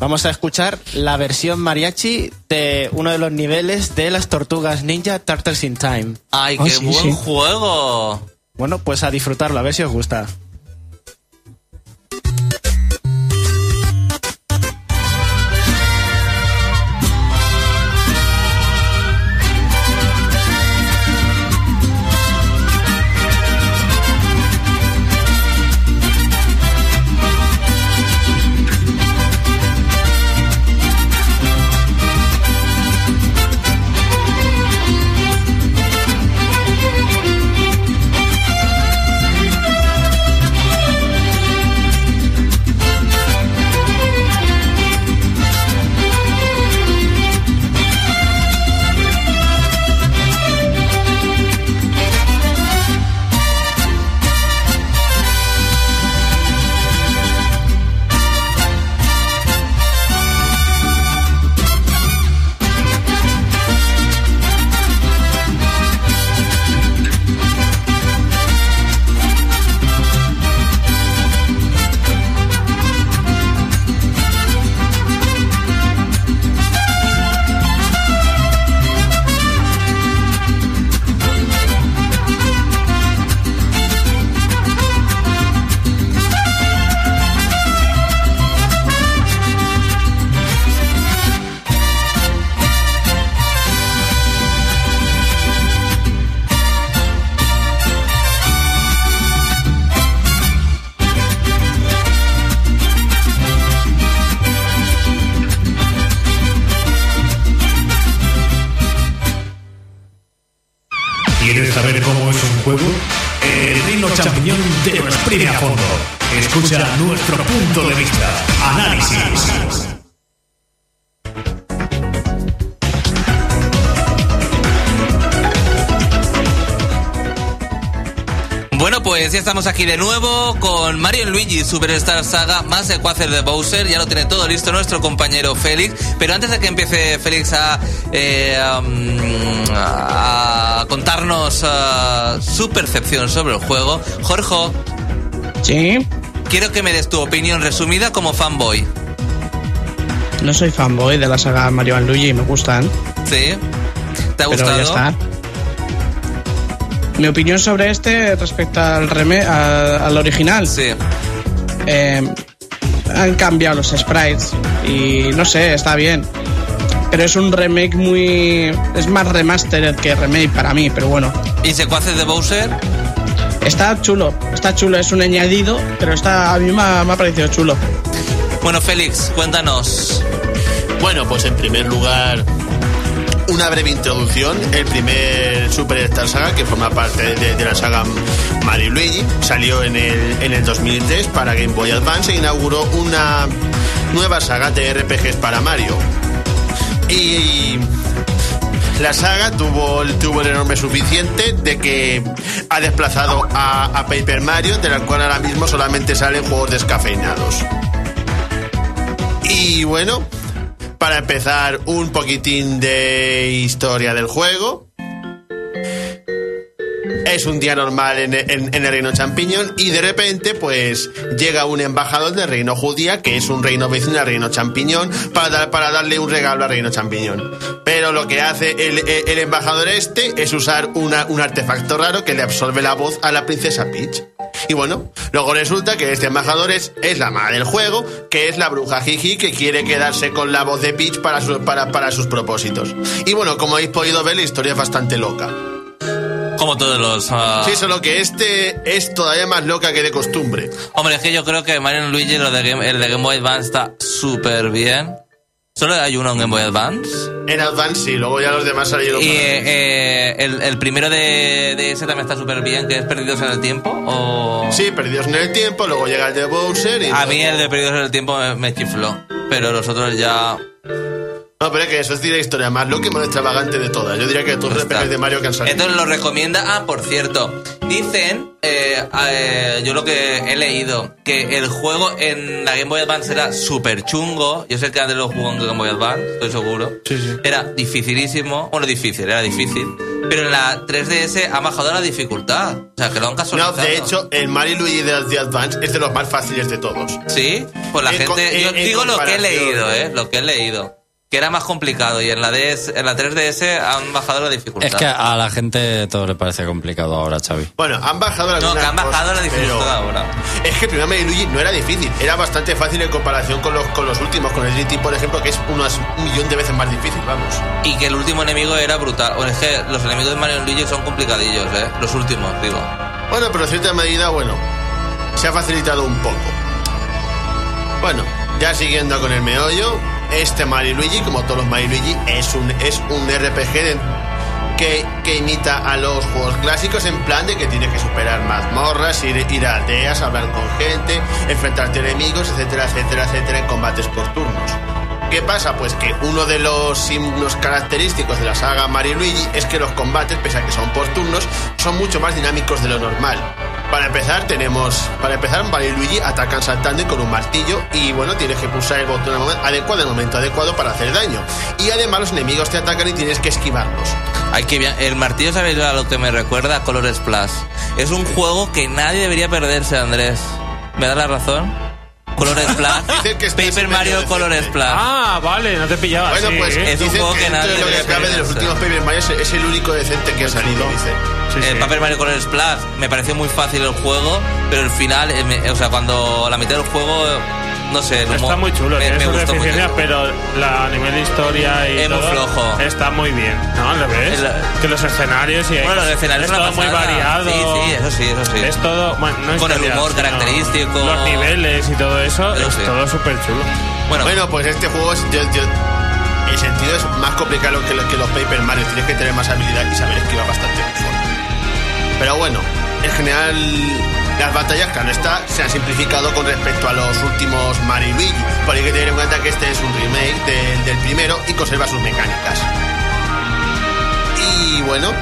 Vamos a escuchar la versión mariachi de uno de los niveles de las tortugas ninja Turtles in Time. ¡Ay, Ah, qué sí, buen sí. juego! Bueno, pues a disfrutarlo, a ver si os gusta. Pues ya estamos aquí de nuevo con Mario Luigi Superstar Saga más secuaces de Bowser. Ya lo tiene todo listo nuestro compañero Félix. Pero antes de que empiece Félix a, eh, a contarnos uh, su percepción sobre el juego, Jorge, Sí, quiero que me des tu opinión resumida como fanboy. no soy fanboy de la saga Mario Luigi, me gustan, ¿Sí? ¿Te ha pero gustado? ya está. Mi opinión sobre este respecto al, reme a- al original. Sí. eh, han cambiado los sprites y no sé, está bien. Pero es un remake muy... Es más remastered que remake para mí, pero bueno. ¿Y secuaces de Bowser? Está chulo, está chulo, es un añadido, pero está a mí me ha, me ha parecido chulo. Bueno, Félix, cuéntanos. Bueno, pues en primer lugar, una breve introducción. El primer Superstar Saga, que forma parte de, la saga Mario Luigi, salió en el, en el 2003 para Game Boy Advance e inauguró una nueva saga de RPGs para Mario. Y la saga tuvo, tuvo el enorme suficiente de que ha desplazado a, a Paper Mario, de la cual ahora mismo solamente salen juegos descafeinados. Y bueno, para empezar un poquitín de historia del juego. Es un día normal en, el reino champiñón y de repente pues llega un embajador del reino judía, que es un reino vecino al reino champiñón, para, dar- para darle un regalo al reino champiñón. Pero lo que hace el, el embajador este es usar un artefacto raro que le absorbe la voz a la princesa Peach. Y bueno, luego resulta que este embajador es, es la madre del juego, que es la bruja Jiji, que quiere quedarse con la voz de Peach para, su- para, para sus propósitos. Y bueno, como habéis podido ver, la historia es bastante loca. Como todos los... ah, Sí, solo que este es todavía más loca que de costumbre. Hombre, es que yo creo que Mario Luigi, lo de Game- el de Game Boy Advance, está súper bien. Solo hay uno en Game Boy Advance. En Advance sí, luego ya los demás salieron. Y eh, eh, el, el primero de, de ese también está súper bien, que es Perdidos en el Tiempo. O... Sí, perdidos en el tiempo, luego llega el de Bowser y... A mí el de Perdidos en el Tiempo me, me chifló. Pero los otros ya... No, pero es que eso es la historia más loca y más extravagante de todas. Yo diría que todos los de Mario que han salido. Entonces lo recomienda. Ah, por cierto, dicen, eh, eh, yo lo que he leído, que el juego en la Game Boy Advance era súper chungo. Yo sé que antes lo jugó en Game Boy Advance, estoy seguro. Era dificilísimo. Bueno, difícil, era difícil. Pero en la 3DS ha bajado la dificultad. O sea, que lo han No, casualizado. de hecho, el Mario y Luigi de, de Advance es de los más fáciles de todos. Sí, pues la En gente. yo en- digo lo que he leído, ¿eh? Lo que he leído. Que era más complicado y en la, DS, en la 3DS han bajado la dificultad. Es que a la gente todo le parece complicado ahora, Xavi. Bueno, han bajado No, algunas que han bajado cosas, la dificultad pero ahora. Es que el primer Mario y Luigi no era difícil, era bastante fácil en comparación con los, con los últimos, con el GT, por ejemplo, que es unas, un millón de veces más difícil, vamos. Y que el último enemigo era brutal. Bueno, es que los enemigos de Mario y Luigi son complicadillos, ¿eh? Los últimos, digo. Bueno, pero en cierta medida, bueno, se ha facilitado un poco. Bueno, ya siguiendo con el meollo, este Mario Luigi, como todos los Mario Luigi, es un, es un RPG que, que imita a los juegos clásicos en plan de que tienes que superar mazmorras, ir, ir a aldeas, hablar con gente, enfrentarte a enemigos, etcétera, etcétera, etcétera, en combates por turnos. ¿Qué pasa? Pues que uno de los signos característicos de la saga Mario Luigi es que los combates, pese a que son por turnos, son mucho más dinámicos de lo normal. Para empezar, tenemos. Para empezar, Mario y Luigi atacan saltando y con un martillo. Y bueno, tienes que pulsar el botón adecuado en el momento adecuado para hacer daño. Y además, los enemigos te atacan y tienes que esquivarlos. Hay que bien. El martillo, ¿sabéis a lo que me recuerda? A Color Splash. Es un juego que nadie debería perderse, Andrés. ¿Me da la razón? Color Splash. Que Paper Mario. Color Splash. Ah, vale, no te pillaba. Bueno, sí. pues Es un juego que dentro nadie de lo que debería cabe de los últimos Paper Mario es, es el único decente que ha salido, dice. Sí, el sí. Paper Mario Color Splash me pareció muy fácil el juego, pero el final, eh, me- o sea, cuando la mitad del juego, no sé, el humor Está muy chulo, me, tiene me gustó mucho. pero la, a nivel de historia y Es muy todo, flojo. está muy bien, ¿no? ¿Lo ves? El- que los escenarios y Bueno, los escenarios es todo muy variado. Sí, sí, eso sí, eso sí. Es todo, bueno, no Con el humor característico. Los niveles y todo eso, es sí. todo súper chulo. Bueno, Bueno, pues este juego es. yo- yo- el sentido es más complicado que, lo- que los Paper Mario. Tienes que tener más habilidad y saber esquivar bastante mejor. Pero bueno, en general, las batallas, claro se han simplificado con respecto a los últimos Mario y Luigi. Por hay que tener en cuenta que este es un remake del, primero y conserva sus mecánicas. Y bueno,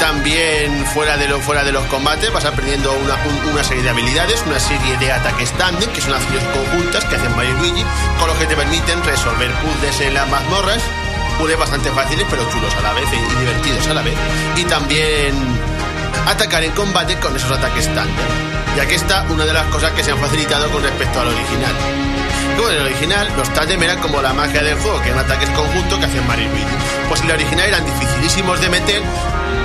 También fuera de, los combates vas aprendiendo una, un- una serie de habilidades, una serie de ataques standing, que son acciones conjuntas que hacen Mario Luigi, con los que te permiten resolver puzzles en las mazmorras, puzzles bastante fáciles pero chulos a la vez y divertidos a la vez. Y también atacar en combate con esos ataques standing. Y aquí está una de las cosas que se han facilitado con respecto al original. Como en el original, los tándem eran como la magia del juego, que eran ataques conjuntos que hacían Mario. Pues en el original eran dificilísimos de meter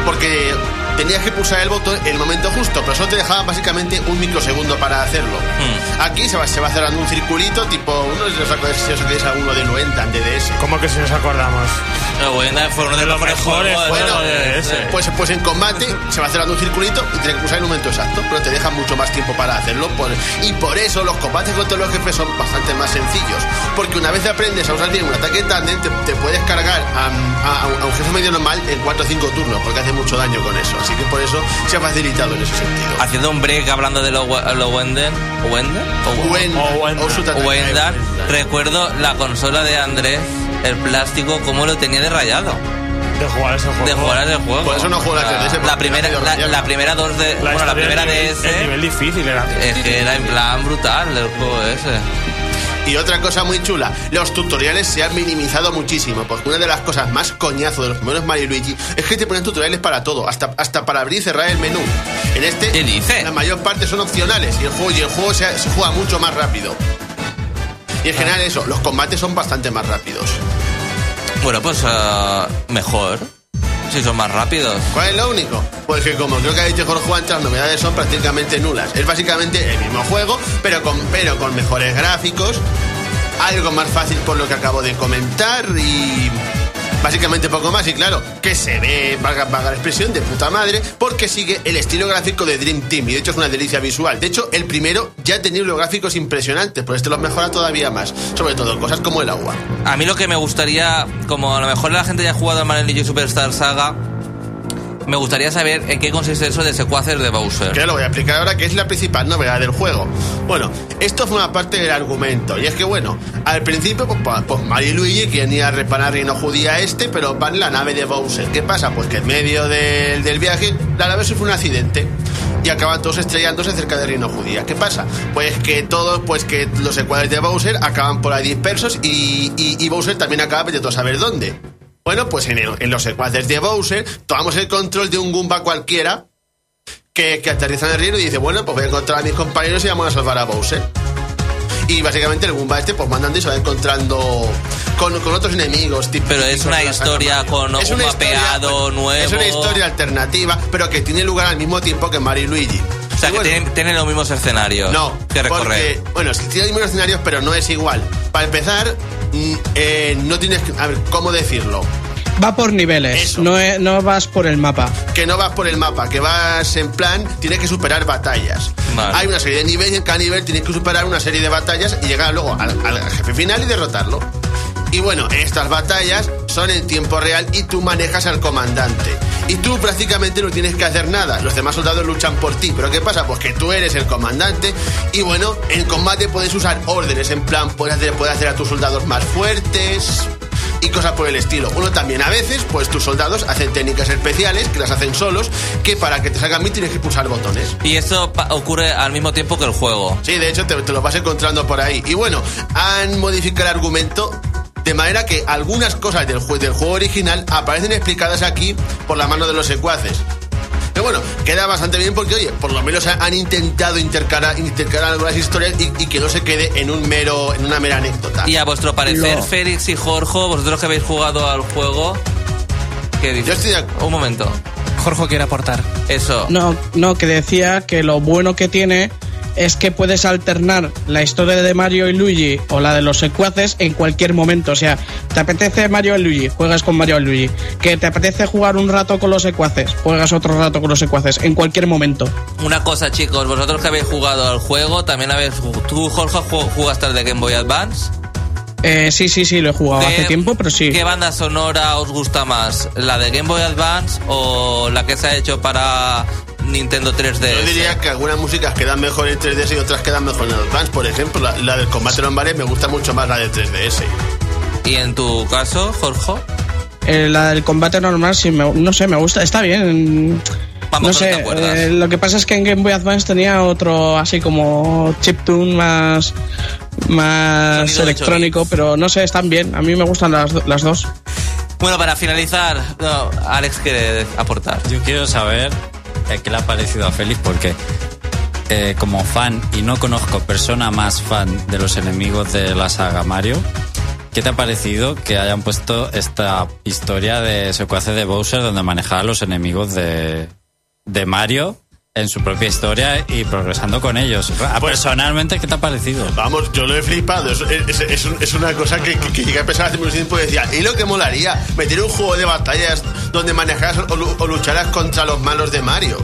porque tenías que pulsar el botón en el momento justo, pero solo te dejaban básicamente un microsegundo para hacerlo. Aquí se va, se va cerrando un circulito tipo, uno si os acordáis, si os acordáis alguno de Nuenta en DDS. ¿Cómo que si nos acordamos? Pero Wenda fue uno de los mejores juegos de- de de- Pues, pues en combate se va cerrando un circulito y tienes que pulsar en el momento exacto, pero te deja mucho más tiempo para hacerlo. por- y por eso los combates contra los jefes son bastante más sencillos. Porque una vez aprendes a usar bien un ataque tándem, te, te puedes cargar a, a- a un jefe medio normal en 4 o 5 turnos, porque hace mucho daño con eso. Así que por eso se ha facilitado en ese sentido. Haciendo un break hablando de los lo Wenden. ¿Wenden? ¿O. Recuerdo la consola de Andrés, el plástico, cómo lo tenía de rayado. De jugar ese juego. De jugar el juego. Por eso no juego la O sea, 3DS, La primera, la, primera dos de. La bueno, la primera nivel- El ese. nivel difícil era. Es que era en plan brutal el juego ese. Y otra cosa muy chula, los tutoriales se han minimizado muchísimo, porque una de las cosas más coñazo de los primeros Mario y Luigi es que te ponen tutoriales para todo, hasta, hasta para abrir y cerrar el menú. En este, ¿Qué dice? la mayor parte son opcionales y el juego, y el juego se, se juega mucho más rápido. Y en general eso, los combates son bastante más rápidos. Bueno, pues ah, mejor. Si son más rápidos. ¿Cuál es lo único? Pues que como creo que ha dicho Jorge Juan, las novedades son prácticamente nulas. Es básicamente el mismo juego, pero con, pero con mejores gráficos, algo más fácil por lo que acabo de comentar y básicamente poco más. Y claro, que se ve, valga, valga la expresión, de puta madre, porque sigue el estilo gráfico de Dream Team y de hecho es una delicia visual. De hecho, el primero ya tenía unos gráficos impresionantes, pero este los mejora todavía más. Sobre todo cosas como el agua. A mí lo que me gustaría, como a lo mejor la gente ya ha jugado a Mario Luigi Superstar Saga, me gustaría saber en qué consiste eso de secuaces de Bowser. Que lo voy a explicar ahora, que es la principal novedad del juego. Bueno, esto una parte del argumento. Y es que, bueno, al principio, pues, pa- pues Mario y Luigi quieren ir a reparar reino judía este, pero van la nave de Bowser. ¿Qué pasa? Pues que en medio del, del viaje, la nave sufre un accidente. Y acaban todos estrellándose cerca del reino judía. ¿Qué pasa? Pues que todos, pues que los secuaces de Bowser acaban por ahí dispersos y, y, y Bowser también acaba de todo saber dónde. Bueno, pues en, el- en los secuaces de Bowser tomamos el control de un Goomba cualquiera que, que aterriza en el reino y dice, bueno, pues voy a encontrar a mis compañeros y vamos a salvar a Bowser. Y básicamente el Goomba este, pues mandando y se va encontrando con, con otros enemigos. típicos Pero es una historia con Es un historia- mapeado nuevo. Es una historia alternativa, pero que tiene lugar al mismo tiempo que Mario y Luigi. O sea, que bueno, tienen, tienen los mismos escenarios no, que recorrer. porque, bueno, sí tiene los mismos escenarios, pero no es igual. Para empezar, mm, eh, no tienes que... A ver, ¿cómo decirlo? Va por niveles, no, es- no vas por el mapa. que no vas por el mapa, que vas en plan, tienes que superar batallas. Vale. Hay una serie de niveles y en cada nivel tienes que superar una serie de batallas y llegar luego al, al jefe final y derrotarlo. Y bueno, estas batallas son en tiempo real y tú manejas al comandante. Y tú prácticamente no tienes que hacer nada. Los demás soldados luchan por ti. Pero ¿qué pasa? Pues que tú eres el comandante. Y bueno, en combate puedes usar órdenes. En plan, puedes hacer, puedes hacer a tus soldados más fuertes y cosas por el estilo. Uno también a veces, pues tus soldados hacen técnicas especiales que las hacen solos, que para que te salgan bien tienes que pulsar botones. Y esto ocurre al mismo tiempo que el juego. Sí, de hecho te, te lo vas encontrando por ahí. Y bueno, han modificado el argumento de manera que algunas cosas del, jue- del juego original aparecen explicadas aquí por la mano de los secuaces. Pero bueno, queda bastante bien porque, oye, por lo menos han intentado intercalar, intercalar algunas historias y, y que no se quede en un mero, en una mera anécdota. Y a vuestro parecer, Félix y Jorge, vosotros que habéis jugado al juego, ¿qué dices? Yo estoy de Un momento. Jorge quiere aportar. Eso. No, no, que decía que lo bueno que tiene es que puedes alternar la historia de Mario y Luigi o la de los secuaces en cualquier momento. O sea, te apetece Mario y Luigi, juegas con Mario y Luigi. Que te apetece jugar un rato con los secuaces, juegas otro rato con los secuaces, en cualquier momento. Una cosa, chicos, vosotros que habéis jugado al juego, también habéis. Tú, Jorge, ju- jugaste al de Game Boy Advance. Eh, sí, sí, sí, lo he jugado ¿Qué- hace tiempo, pero sí. ¿Qué banda sonora os gusta más? ¿La de Game Boy Advance o la que se ha hecho para Nintendo 3DS? Yo diría que algunas músicas quedan mejor en 3DS y otras quedan mejor en Advance. Por ejemplo, la, la del combate normal me gusta mucho más la de 3DS. ¿Y en tu caso, Jorge? Eh, la del combate normal, sí, me- no sé, me gusta, está bien. Vamos, no ¿no sé, te acuerdas? eh, lo que pasa es que en Game Boy Advance tenía otro así como chiptune más más Sonido electrónico, pero no sé, están bien. A mí me gustan las, las dos. Bueno, para finalizar, no, Alex quiere aportar. Yo quiero saber qué le ha parecido a Félix porque eh, como fan y no conozco persona más fan de los enemigos de la saga Mario, ¿qué te ha parecido que hayan puesto esta historia de secuaces de Bowser donde manejaba a los enemigos de, de Mario en su propia historia y progresando con ellos? Ah, Personalmente, ¿qué te ha parecido? Vamos, yo lo he flipado. Es, es- es un- es una cosa que, que, que llegué a pensar hace mucho tiempo y decía, ¿y lo que molaría? Meter un juego de batallas donde manejaras o, o lucharas contra los malos de Mario.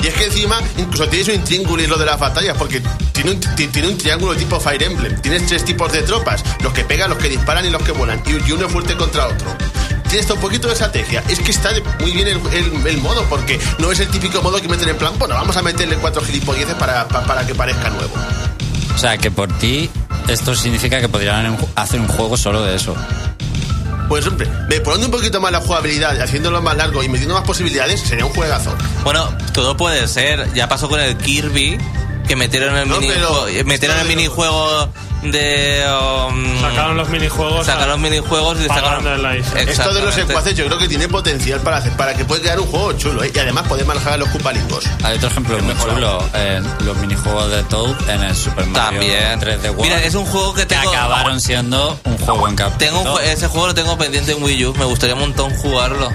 Y es que encima incluso tienes un intríngulis lo de las batallas, porque tiene un, ti- tiene un triángulo tipo Fire Emblem. Tienes tres tipos de tropas, los que pegan, los que disparan y los que vuelan. Y, y uno es fuerte contra otro. Tienes un poquito de estrategia. Es que está de- muy bien el, el- el modo, porque no es el típico modo que meten en plan, bueno, vamos a meterle cuatro gilipolleces para, pa- para que parezca nuevo. O sea, que por ti esto significa que podrían hacer un juego solo de eso. Pues hombre, mejorando un poquito más la jugabilidad, haciéndolo más largo y metiendo más posibilidades, sería un juegazo. Bueno, todo puede ser. Ya pasó con el Kirby, que metieron el, No, pero- metieron el minijuego de... um, Sacaron los minijuegos. sacaron minijuegos y sacaron... Esto de los secuaces yo creo que tiene potencial para hacer, para que pueda quedar un juego chulo ¿eh? y además poder manejar a los cupalingos. Hay otro ejemplo muy chulo, eh, los minijuegos de Toad en el Super Mario También. 3D World. Mira, es un juego que que tengo... acabaron siendo un juego en cap. Tengo un jue- ese juego lo tengo pendiente en Wii U. Me gustaría un montón jugarlo.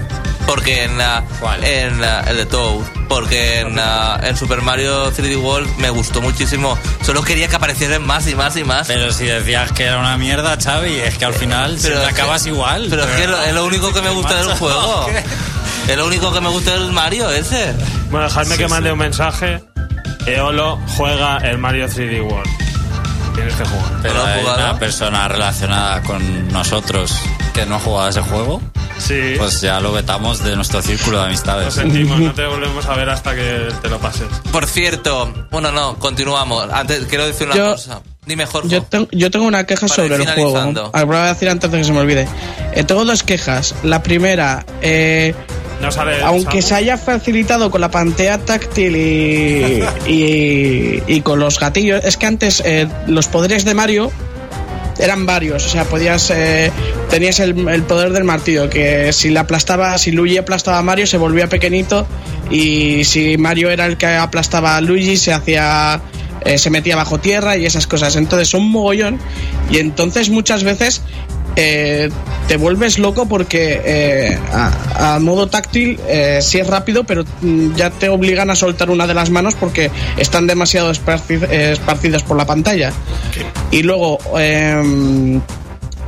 Porque en la, ¿Cuál? en la- el de Toad. Porque en, la- en Super Mario 3D World me gustó muchísimo. Solo quería que aparecieran más y más y más. Pero si decías que era una mierda, Xavi, es que al final Pero que- acabas igual. Pero es que lo- es lo único que me gusta del juego. ¿qué? Es lo único que me gusta del Mario ese. Bueno, dejadme que mande un mensaje. Eolo juega el Mario 3D World. Tienes que jugar. Pero ¿No lo has hay una persona relacionada con nosotros que no ha jugado a ese juego, Sí. pues ya lo vetamos de nuestro círculo de Lo amistades. sentimos, no te volvemos a ver hasta que te lo pases. Por cierto, bueno, no, continuamos. Antes quiero decir una Yo- cosa. Dime, Jorge. Yo, ten- yo tengo una queja Para sobre el juego. finalizando. Ah, Voy a decir antes de que se me olvide. Eh, tengo dos quejas. La primera, eh, No sale. aunque se haya facilitado con la pantalla táctil y, y, y con los gatillos, es que antes eh, los poderes de Mario eran varios, o sea, podías eh, tenías el, el poder del martillo, que si le aplastaba, si Luigi aplastaba a Mario se volvía pequeñito y si Mario era el que aplastaba a Luigi se hacía eh, se metía bajo tierra y esas cosas. Entonces son mogollón y entonces muchas veces eh, te vuelves loco porque eh, a, a modo táctil eh, sí es rápido, pero mm, ya te obligan a soltar una de las manos porque están demasiado eh, esparcidos por la pantalla. Y luego, em,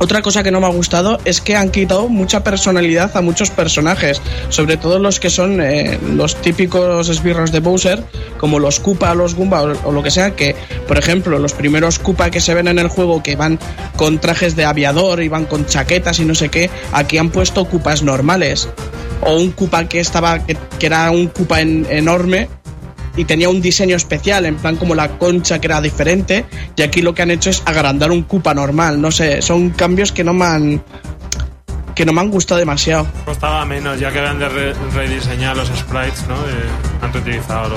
otra cosa que no me ha gustado es que han quitado mucha personalidad a muchos personajes, sobre todo los que son eh, los típicos esbirros de Bowser, como los Koopa, los Goomba o, lo que sea, que, por ejemplo, los primeros Koopa que se ven en el juego que van con trajes de aviador y van con chaquetas y no sé qué, aquí han puesto Koopas normales. O un Koopa que estaba, que, que era un Koopa en- enorme, y tenía un diseño especial, en plan como la concha que era diferente, y aquí lo que han hecho es agrandar un Koopa normal, no sé, son cambios que no me han que no me han gustado demasiado. Costaba menos, ya que habían de re- rediseñar los sprites, ¿no? Eh, han reutilizado.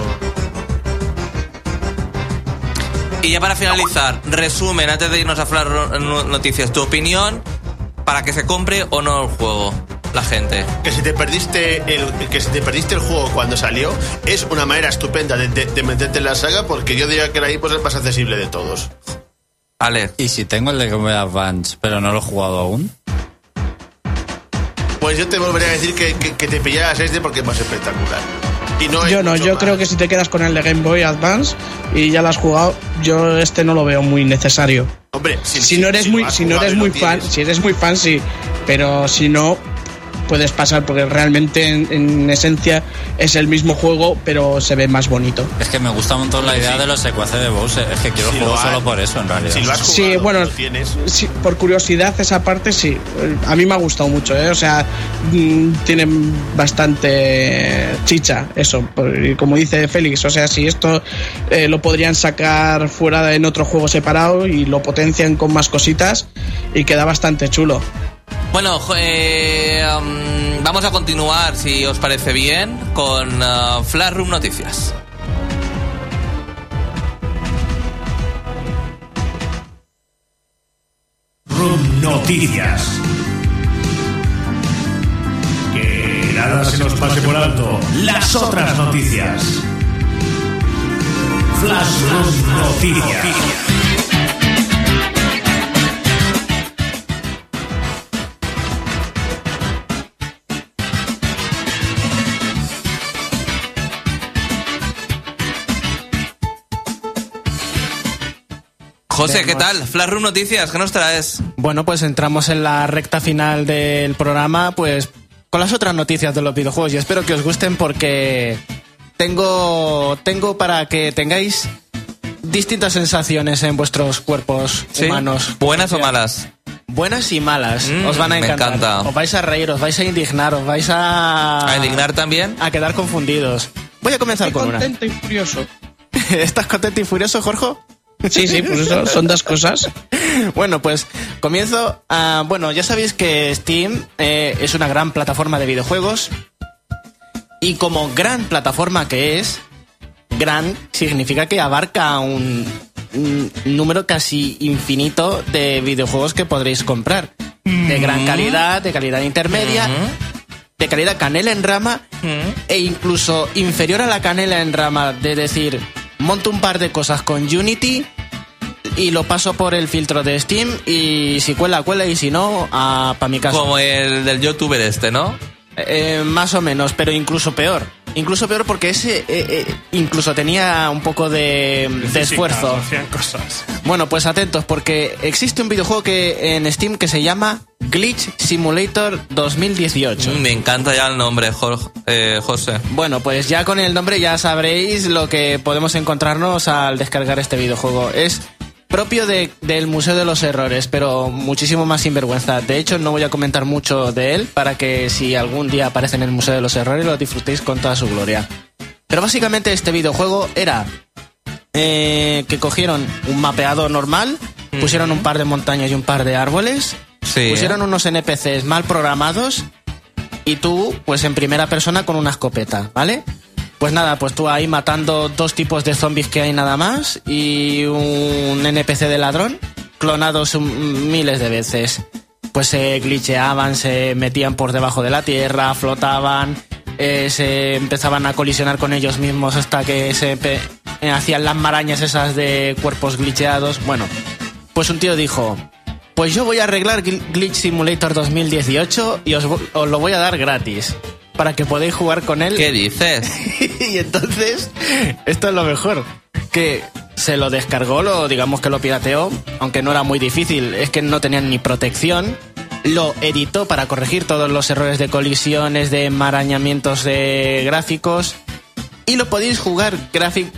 Y ya para finalizar, resumen, antes de irnos a hablar no- noticias, tu opinión para que se compre o no el juego, la gente. Que si te perdiste el, que si te perdiste el juego cuando salió, es una manera estupenda de, de- de meterte en la saga porque yo diría que era ahí pues, el más accesible de todos. Ale, Y si tengo el de Game Boy Advance, pero no lo he jugado aún, Pues yo te volveré a decir que, que, que te pillaras este porque es más espectacular. Y no es Yo no, yo más. creo que si te quedas con el de Game Boy Advance y ya lo has jugado, yo este no lo veo muy necesario. Hombre, Si no eres lo muy si no eres muy fan, tienes. si eres muy fan sí, pero si no puedes pasar porque realmente en, en esencia es el mismo juego, pero se ve más bonito. es que me gusta un montón la idea de los secuaces de Bowser. Es que quiero Si juego solo por eso, en realidad. Si lo has jugado, Sí, bueno, lo tienes. sí, por curiosidad esa parte sí. A mí me ha gustado mucho, ¿eh? O sea, mm, tiene bastante chicha eso. Como dice Félix, o sea, si esto eh, lo podrían sacar fuera en otro juego separado y lo potencian con más cositas y queda bastante chulo. Bueno, eh, um, vamos a continuar, si os parece bien, con uh, Flash Room Noticias. Room Noticias. Que nada se nos pase por alto. Las otras noticias. Flash Room Noticias. José, ¿qué tal? Flash Room Noticias, ¿qué nos traes? Bueno, pues entramos en la recta final del programa, pues con las otras noticias de los videojuegos y espero que os gusten porque tengo tengo para que tengáis distintas sensaciones en vuestros cuerpos ¿Sí? humanos. ¿Buenas o malas? Buenas y malas. Mm, os van a me encantar. encanta. Os vais a reír, os vais a indignar, os vais a ¿A indignar también? a quedar confundidos. Voy a comenzar Estoy con una. contento y furioso. ¿Estás contento y furioso, Jorge? Sí, sí, pues eso, son dos cosas. Bueno, pues comienzo. a- bueno, ya sabéis que Steam eh, es una gran plataforma de videojuegos. Y como gran plataforma que es, gran significa que abarca un, un número casi infinito de videojuegos que podréis comprar. De gran calidad, de calidad intermedia, de calidad canela en rama e incluso inferior a la canela en rama de decir, monto un par de cosas con Unity y lo paso por el filtro de Steam y si cuela, cuela y si no, para mi caso. Como el del youtuber este, ¿no? Eh, más o menos, pero incluso peor. Incluso peor porque ese eh, eh, incluso tenía un poco de, de esfuerzo. Cosas. Bueno, pues atentos, porque existe un videojuego que en Steam que se llama Glitch Simulator 2018. Mm, Me encanta ya el nombre, Jorge, eh, José. Bueno, pues ya con el nombre ya sabréis lo que podemos encontrarnos al descargar este videojuego. Es propio de- del Museo de los Errores, pero muchísimo más sinvergüenza. De hecho, no voy a comentar mucho de él para que si algún día aparece en el Museo de los Errores lo disfrutéis con toda su gloria. Pero básicamente este videojuego era eh, que cogieron un mapeado normal, pusieron un par de montañas y un par de árboles, Sí. pusieron unos NPCs mal programados y tú, pues en primera persona con una escopeta, ¿vale? Pues nada, pues tú ahí matando dos tipos de zombies que hay nada más y un NPC de ladrón, clonados miles de veces. Pues se glitcheaban, se metían por debajo de la tierra, flotaban, eh, se empezaban a colisionar con ellos mismos hasta que se eh, hacían las marañas esas de cuerpos glitcheados. Bueno, pues un tío dijo, pues yo voy a arreglar Gl- Glitch Simulator 2018 y os, lo voy a dar gratis. Para que podáis jugar con él. ¿Qué dices? y entonces, esto es lo mejor. Que se lo descargó, lo, digamos que lo pirateó, aunque no era muy difícil, es que no tenían ni protección. Lo editó para corregir todos los errores de colisiones, de enmarañamientos de gráficos. Y lo podéis jugar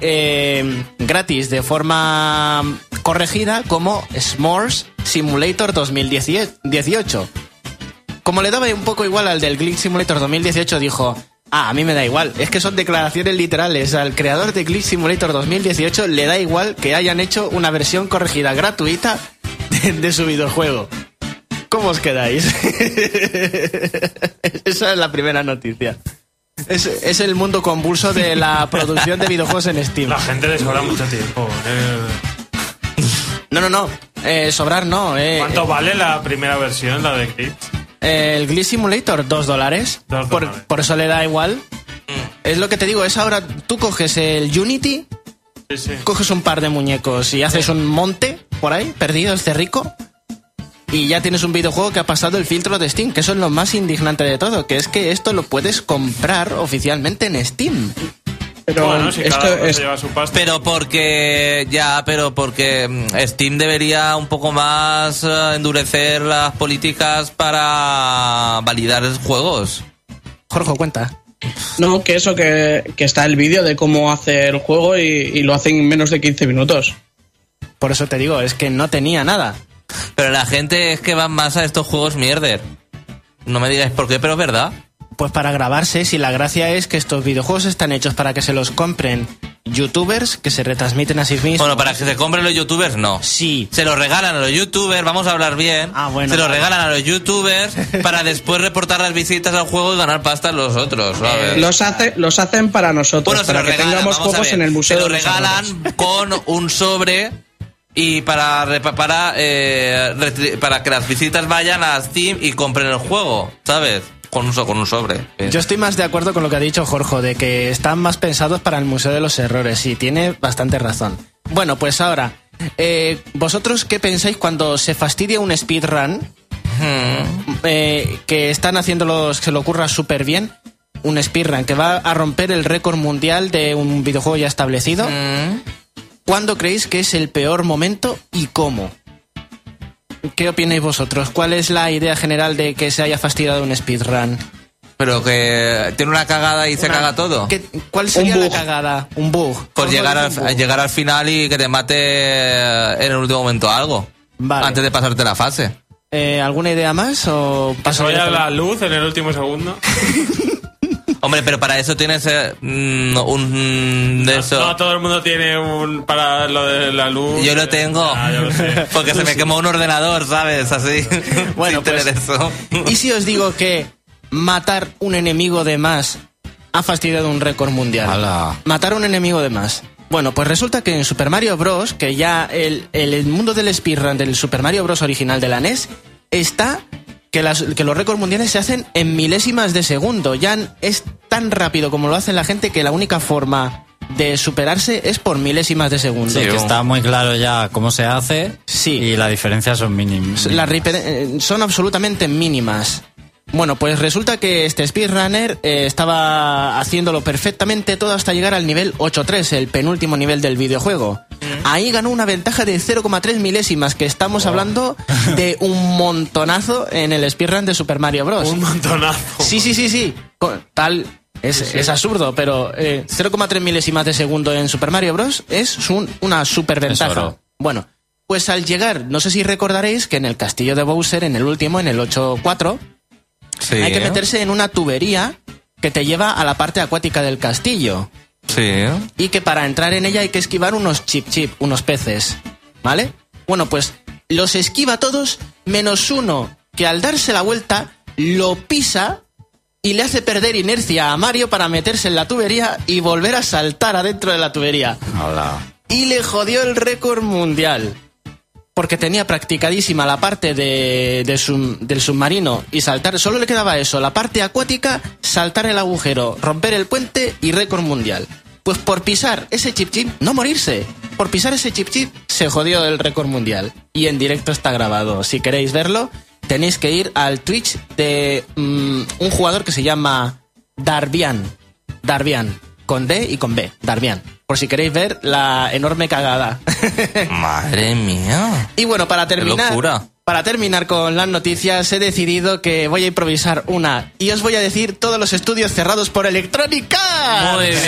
eh, gratis de forma corregida como S'mores Simulator 2018. Como le daba un poco igual al del Glitch Simulator 2018, dijo, ah, a mí me da igual, es que son declaraciones literales. Al creador de Glitch Simulator 2018 le da igual que hayan hecho una versión corregida gratuita de, su videojuego. ¿Cómo os quedáis? Esa es la primera noticia. Es, es el mundo convulso de la producción de videojuegos en Steam. La gente le sobra mucho tiempo. eh. No, no, no. Eh, sobrar no. Eh, ¿Cuánto vale la primera versión, la de Glitch? El Glitch Simulator, dos dólares. Dos por, dólares. por eso le da igual. Es lo que te digo, es ahora tú coges el Unity, Sí, sí. coges un par de muñecos y haces un monte por ahí, perdido, el cerrico, y ya tienes un videojuego que ha pasado el filtro de Steam, que eso es lo más indignante de todo, que es que esto lo puedes comprar oficialmente en Steam. Pero Bueno, si esto cada uno es- se lleva su pasta. Pero porque, ya, pero porque mm, Steam debería un poco más eh, endurecer las políticas para validar juegos. Jorge, cuenta. No, que eso, que, que está el vídeo de cómo hace el juego y, y lo hacen en menos de 15 minutos. Por eso te digo, es que no tenía nada. Pero la gente es que va más a estos juegos mierder. No me digáis por qué, pero es verdad. Pues para grabarse, si la gracia es que estos videojuegos están hechos para que se los compren youtubers que se retransmiten a sí mismos. Bueno, para que se compren los youtubers, no. Sí. Se lo regalan a los youtubers, vamos a hablar bien. Ah, bueno, se lo vale. regalan a los youtubers para después reportar las visitas al juego y ganar pasta los otros, ¿sabes? Los, hace, los hacen para nosotros, bueno, se para que regalan, tengamos a juegos en el museo. Se los regalan con un sobre y para repa- para eh, retri- para que las visitas vayan a Steam y compren el juego, ¿sabes? Con un, so- con un sobre. Yo estoy más de acuerdo con lo que ha dicho Jorge, de que están más pensados para el Museo de los Errores, y tiene bastante razón. Bueno, pues ahora, eh, ¿vosotros qué pensáis cuando se fastidia un speedrun? eh, que están haciéndolo, se lo ocurra súper bien. Un speedrun que va a romper el récord mundial de un videojuego ya establecido. ¿Cuándo creéis que es el peor momento y cómo? ¿Qué opináis vosotros? ¿Cuál es la idea general de que se haya fastidiado un speedrun? Pero que tiene una cagada y se caga todo. ¿Qué- ¿Cuál sería la cagada? Un bug. ¿Cómo llegar al, bug? llegar al final y que te mate en el último momento algo. Vale. Antes de pasarte la fase. Eh, ¿Alguna idea más o Que paso se vaya la luz en el último segundo. Hombre, pero para eso tienes eh, mm, un de eso. No, todo el mundo tiene un. Para lo de la luz. Yo lo tengo. Ah, yo lo sé. Porque se me quemó un ordenador, ¿sabes? Así. Bueno, sin tener pues- eso. ¿Y si os digo que matar un enemigo de más ha fastidiado un récord mundial? Hala. Matar un enemigo de más. Bueno, pues resulta que en Super Mario Bros., que ya el, el- el mundo del speedrun del Super Mario Bros. original de la NES está que, las- que los récords mundiales se hacen en milésimas de segundo. Ya es tan rápido como lo hace la gente que la única forma de superarse es por milésimas de segundo. Sí, que está muy claro ya cómo se hace. Sí. Y la diferencia son mínimas. Las eh, son absolutamente mínimas. Bueno, pues resulta que este speedrunner eh, estaba haciéndolo perfectamente todo hasta llegar al nivel 8.3, el penúltimo nivel del videojuego. Ahí ganó una ventaja de 0,3 milésimas, que estamos hablando de un montonazo en el speedrun de Super Mario Bros. Un montonazo. Sí, sí, sí, sí. Tal. Es, es absurdo, pero eh, 0,3 milésimas de segundo en Super Mario Bros. es un- una super ventaja. oro. Bueno, pues al llegar, no sé si recordaréis que en el castillo de Bowser, en el último, en el 8.4, Sí. hay que meterse en una tubería que te lleva a la parte acuática del castillo. Sí. Y que para entrar en ella hay que esquivar unos chip chip, unos peces. ¿Vale? Bueno, pues los esquiva todos menos uno que al darse la vuelta lo pisa y le hace perder inercia a Mario para meterse en la tubería y volver a saltar adentro de la tubería. Hala. Y le jodió el récord mundial. Porque tenía practicadísima la parte de, de del submarino y saltar. Solo le quedaba eso, la parte acuática, saltar el agujero, romper el puente y récord mundial. Pues por pisar ese chip chip, no morirse. Por pisar ese chip chip se jodió el récord mundial. Y en directo está grabado. Si queréis verlo, tenéis que ir al Twitch de mm, un jugador que se llama Darbian. Darbian. Con D y con B. Darbian. Por si queréis ver la enorme cagada. Madre mía. y bueno, para terminar. locura. Para terminar con las noticias, he decidido que voy a improvisar una. Y os voy a decir todos los estudios cerrados por Electronic Arts. Muy bien.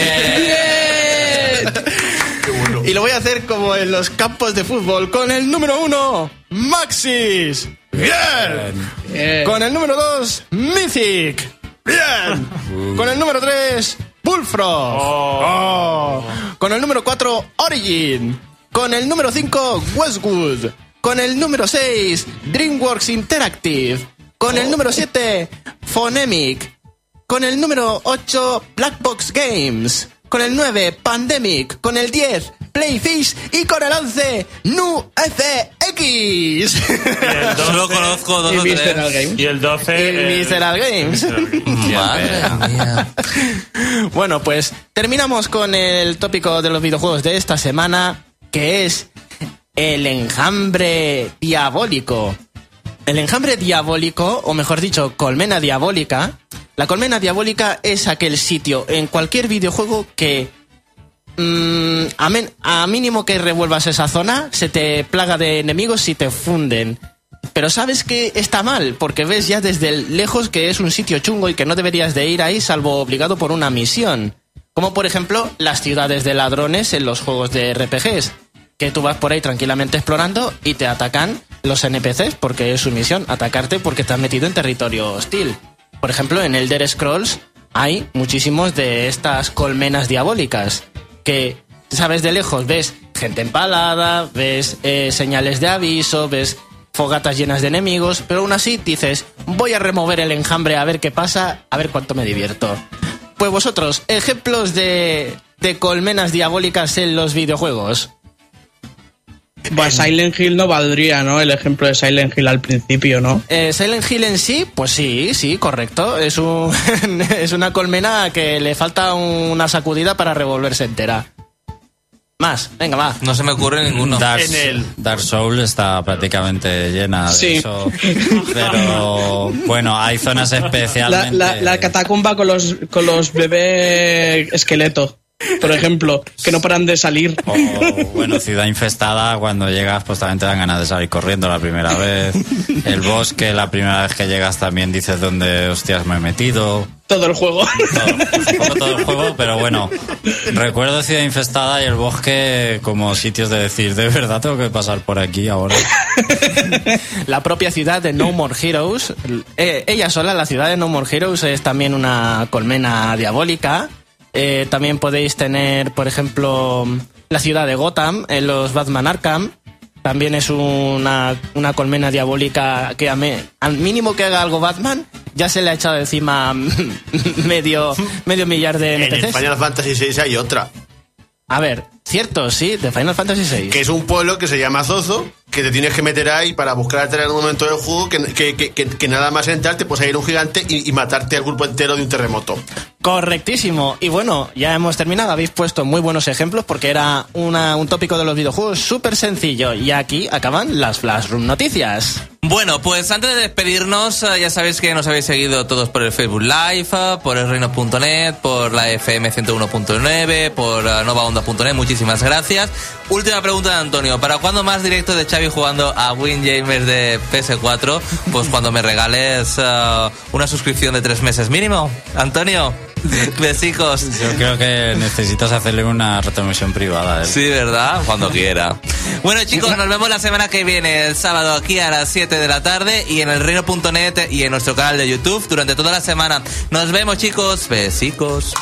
Bien. Y lo voy a hacer como en los campos de fútbol, con el número uno, Maxis. Bien. Con el número 2, Mythic. Bien. Con el número 3, Bullfrog. Oh. Con el número 4, Origin. Con el número 5, Westwood. Con el número 6, DreamWorks Interactive. Con el número 7, Phonemic. Con el número 8, Black Box Games. Con el 9, Pandemic. Con el 10, Playfish. Y con el 11, Nu FX. Solo conozco dos y o Visceral tres. Games. Y el 12. Y el- Visceral Games. Madre mía. Bueno, pues terminamos con el tópico de los videojuegos de esta semana, que es el enjambre diabólico. El enjambre diabólico, o mejor dicho, colmena diabólica. La colmena diabólica es aquel sitio en cualquier videojuego que mm, a, mínimo que revuelvas esa zona, se te plaga de enemigos y te funden. Pero sabes que está mal, porque ves ya desde lejos que es un sitio chungo y que no deberías de ir ahí salvo obligado por una misión. Como por ejemplo las ciudades de ladrones en los juegos de RPGs. Que tú vas por ahí tranquilamente explorando y te atacan los NPCs porque es su misión atacarte porque te has metido en territorio hostil. Por ejemplo, en Elder Scrolls hay muchísimos de estas colmenas diabólicas que sabes de lejos, ves gente empalada, ves eh, señales de aviso, ves fogatas llenas de enemigos, pero aún así dices, voy a remover el enjambre a ver qué pasa, a ver cuánto me divierto. Pues vosotros, ejemplos de, de colmenas diabólicas en los videojuegos. Pues Silent Hill no valdría, ¿no? El ejemplo de Silent Hill al principio, ¿no? Eh, Silent Hill en sí, pues sí, sí, correcto. Es, un, es una colmena que le falta una sacudida para revolverse entera. Más, venga, va. No se me ocurre ninguno. Dark, En el- Dark Souls está prácticamente llena de Sí. eso. Pero bueno, hay zonas La, especialmente. la, la catacumba con los, con los bebés esqueleto, por ejemplo, que no paran de salir. O, bueno, ciudad infestada, cuando llegas, pues también te dan ganas de salir corriendo la primera vez. El bosque, la primera vez que llegas, también dices dónde hostias me he metido. Todo el juego. Todo, todo el juego, pero bueno. Recuerdo ciudad infestada y el bosque como sitios de decir, de verdad tengo que pasar por aquí ahora. La propia ciudad de No More Heroes, eh, ella sola, la ciudad de No More Heroes, es también una colmena diabólica. Eh, también podéis tener, por ejemplo, la ciudad de Gotham en los Batman Arkham. También es una, una colmena diabólica que a me- al mínimo que haga algo Batman, ya se le ha echado encima medio, medio millar de En NPCs. Final Fantasy VI hay otra, A ver, cierto, sí, de Final Fantasy VI. que es un pueblo que se llama Zozo, que te tienes que meter ahí para buscar en un momento del juego que, que, que- que- que nada más entrar te puede salir un gigante y, y matarte al grupo entero de un terremoto. Correctísimo. Y bueno, ya hemos terminado. Habéis puesto muy buenos ejemplos porque era una- un tópico de los videojuegos súper sencillo. Y aquí acaban las Flash Room Noticias. Bueno, pues antes de despedirnos, eh, ya sabéis que nos habéis seguido todos por el Facebook Live, eh, por el reino.net, por la FM 101.9, por eh, novaonda.net. Muchísimas gracias. Última pregunta de Antonio. ¿Para cuándo más directo de Xavi jugando a Windjamers de PS4? Pues cuando me regales eh, una suscripción de tres meses mínimo. Antonio, besicos. Yo creo que necesitas hacerle una retransmisión privada. ¿eh? Sí, ¿verdad? Cuando quiera. Bueno, chicos, nos vemos la semana que viene, el sábado, aquí a las 7 de la tarde y en el reino.net y en nuestro canal de YouTube durante toda la semana. Nos vemos, chicos. Besicos.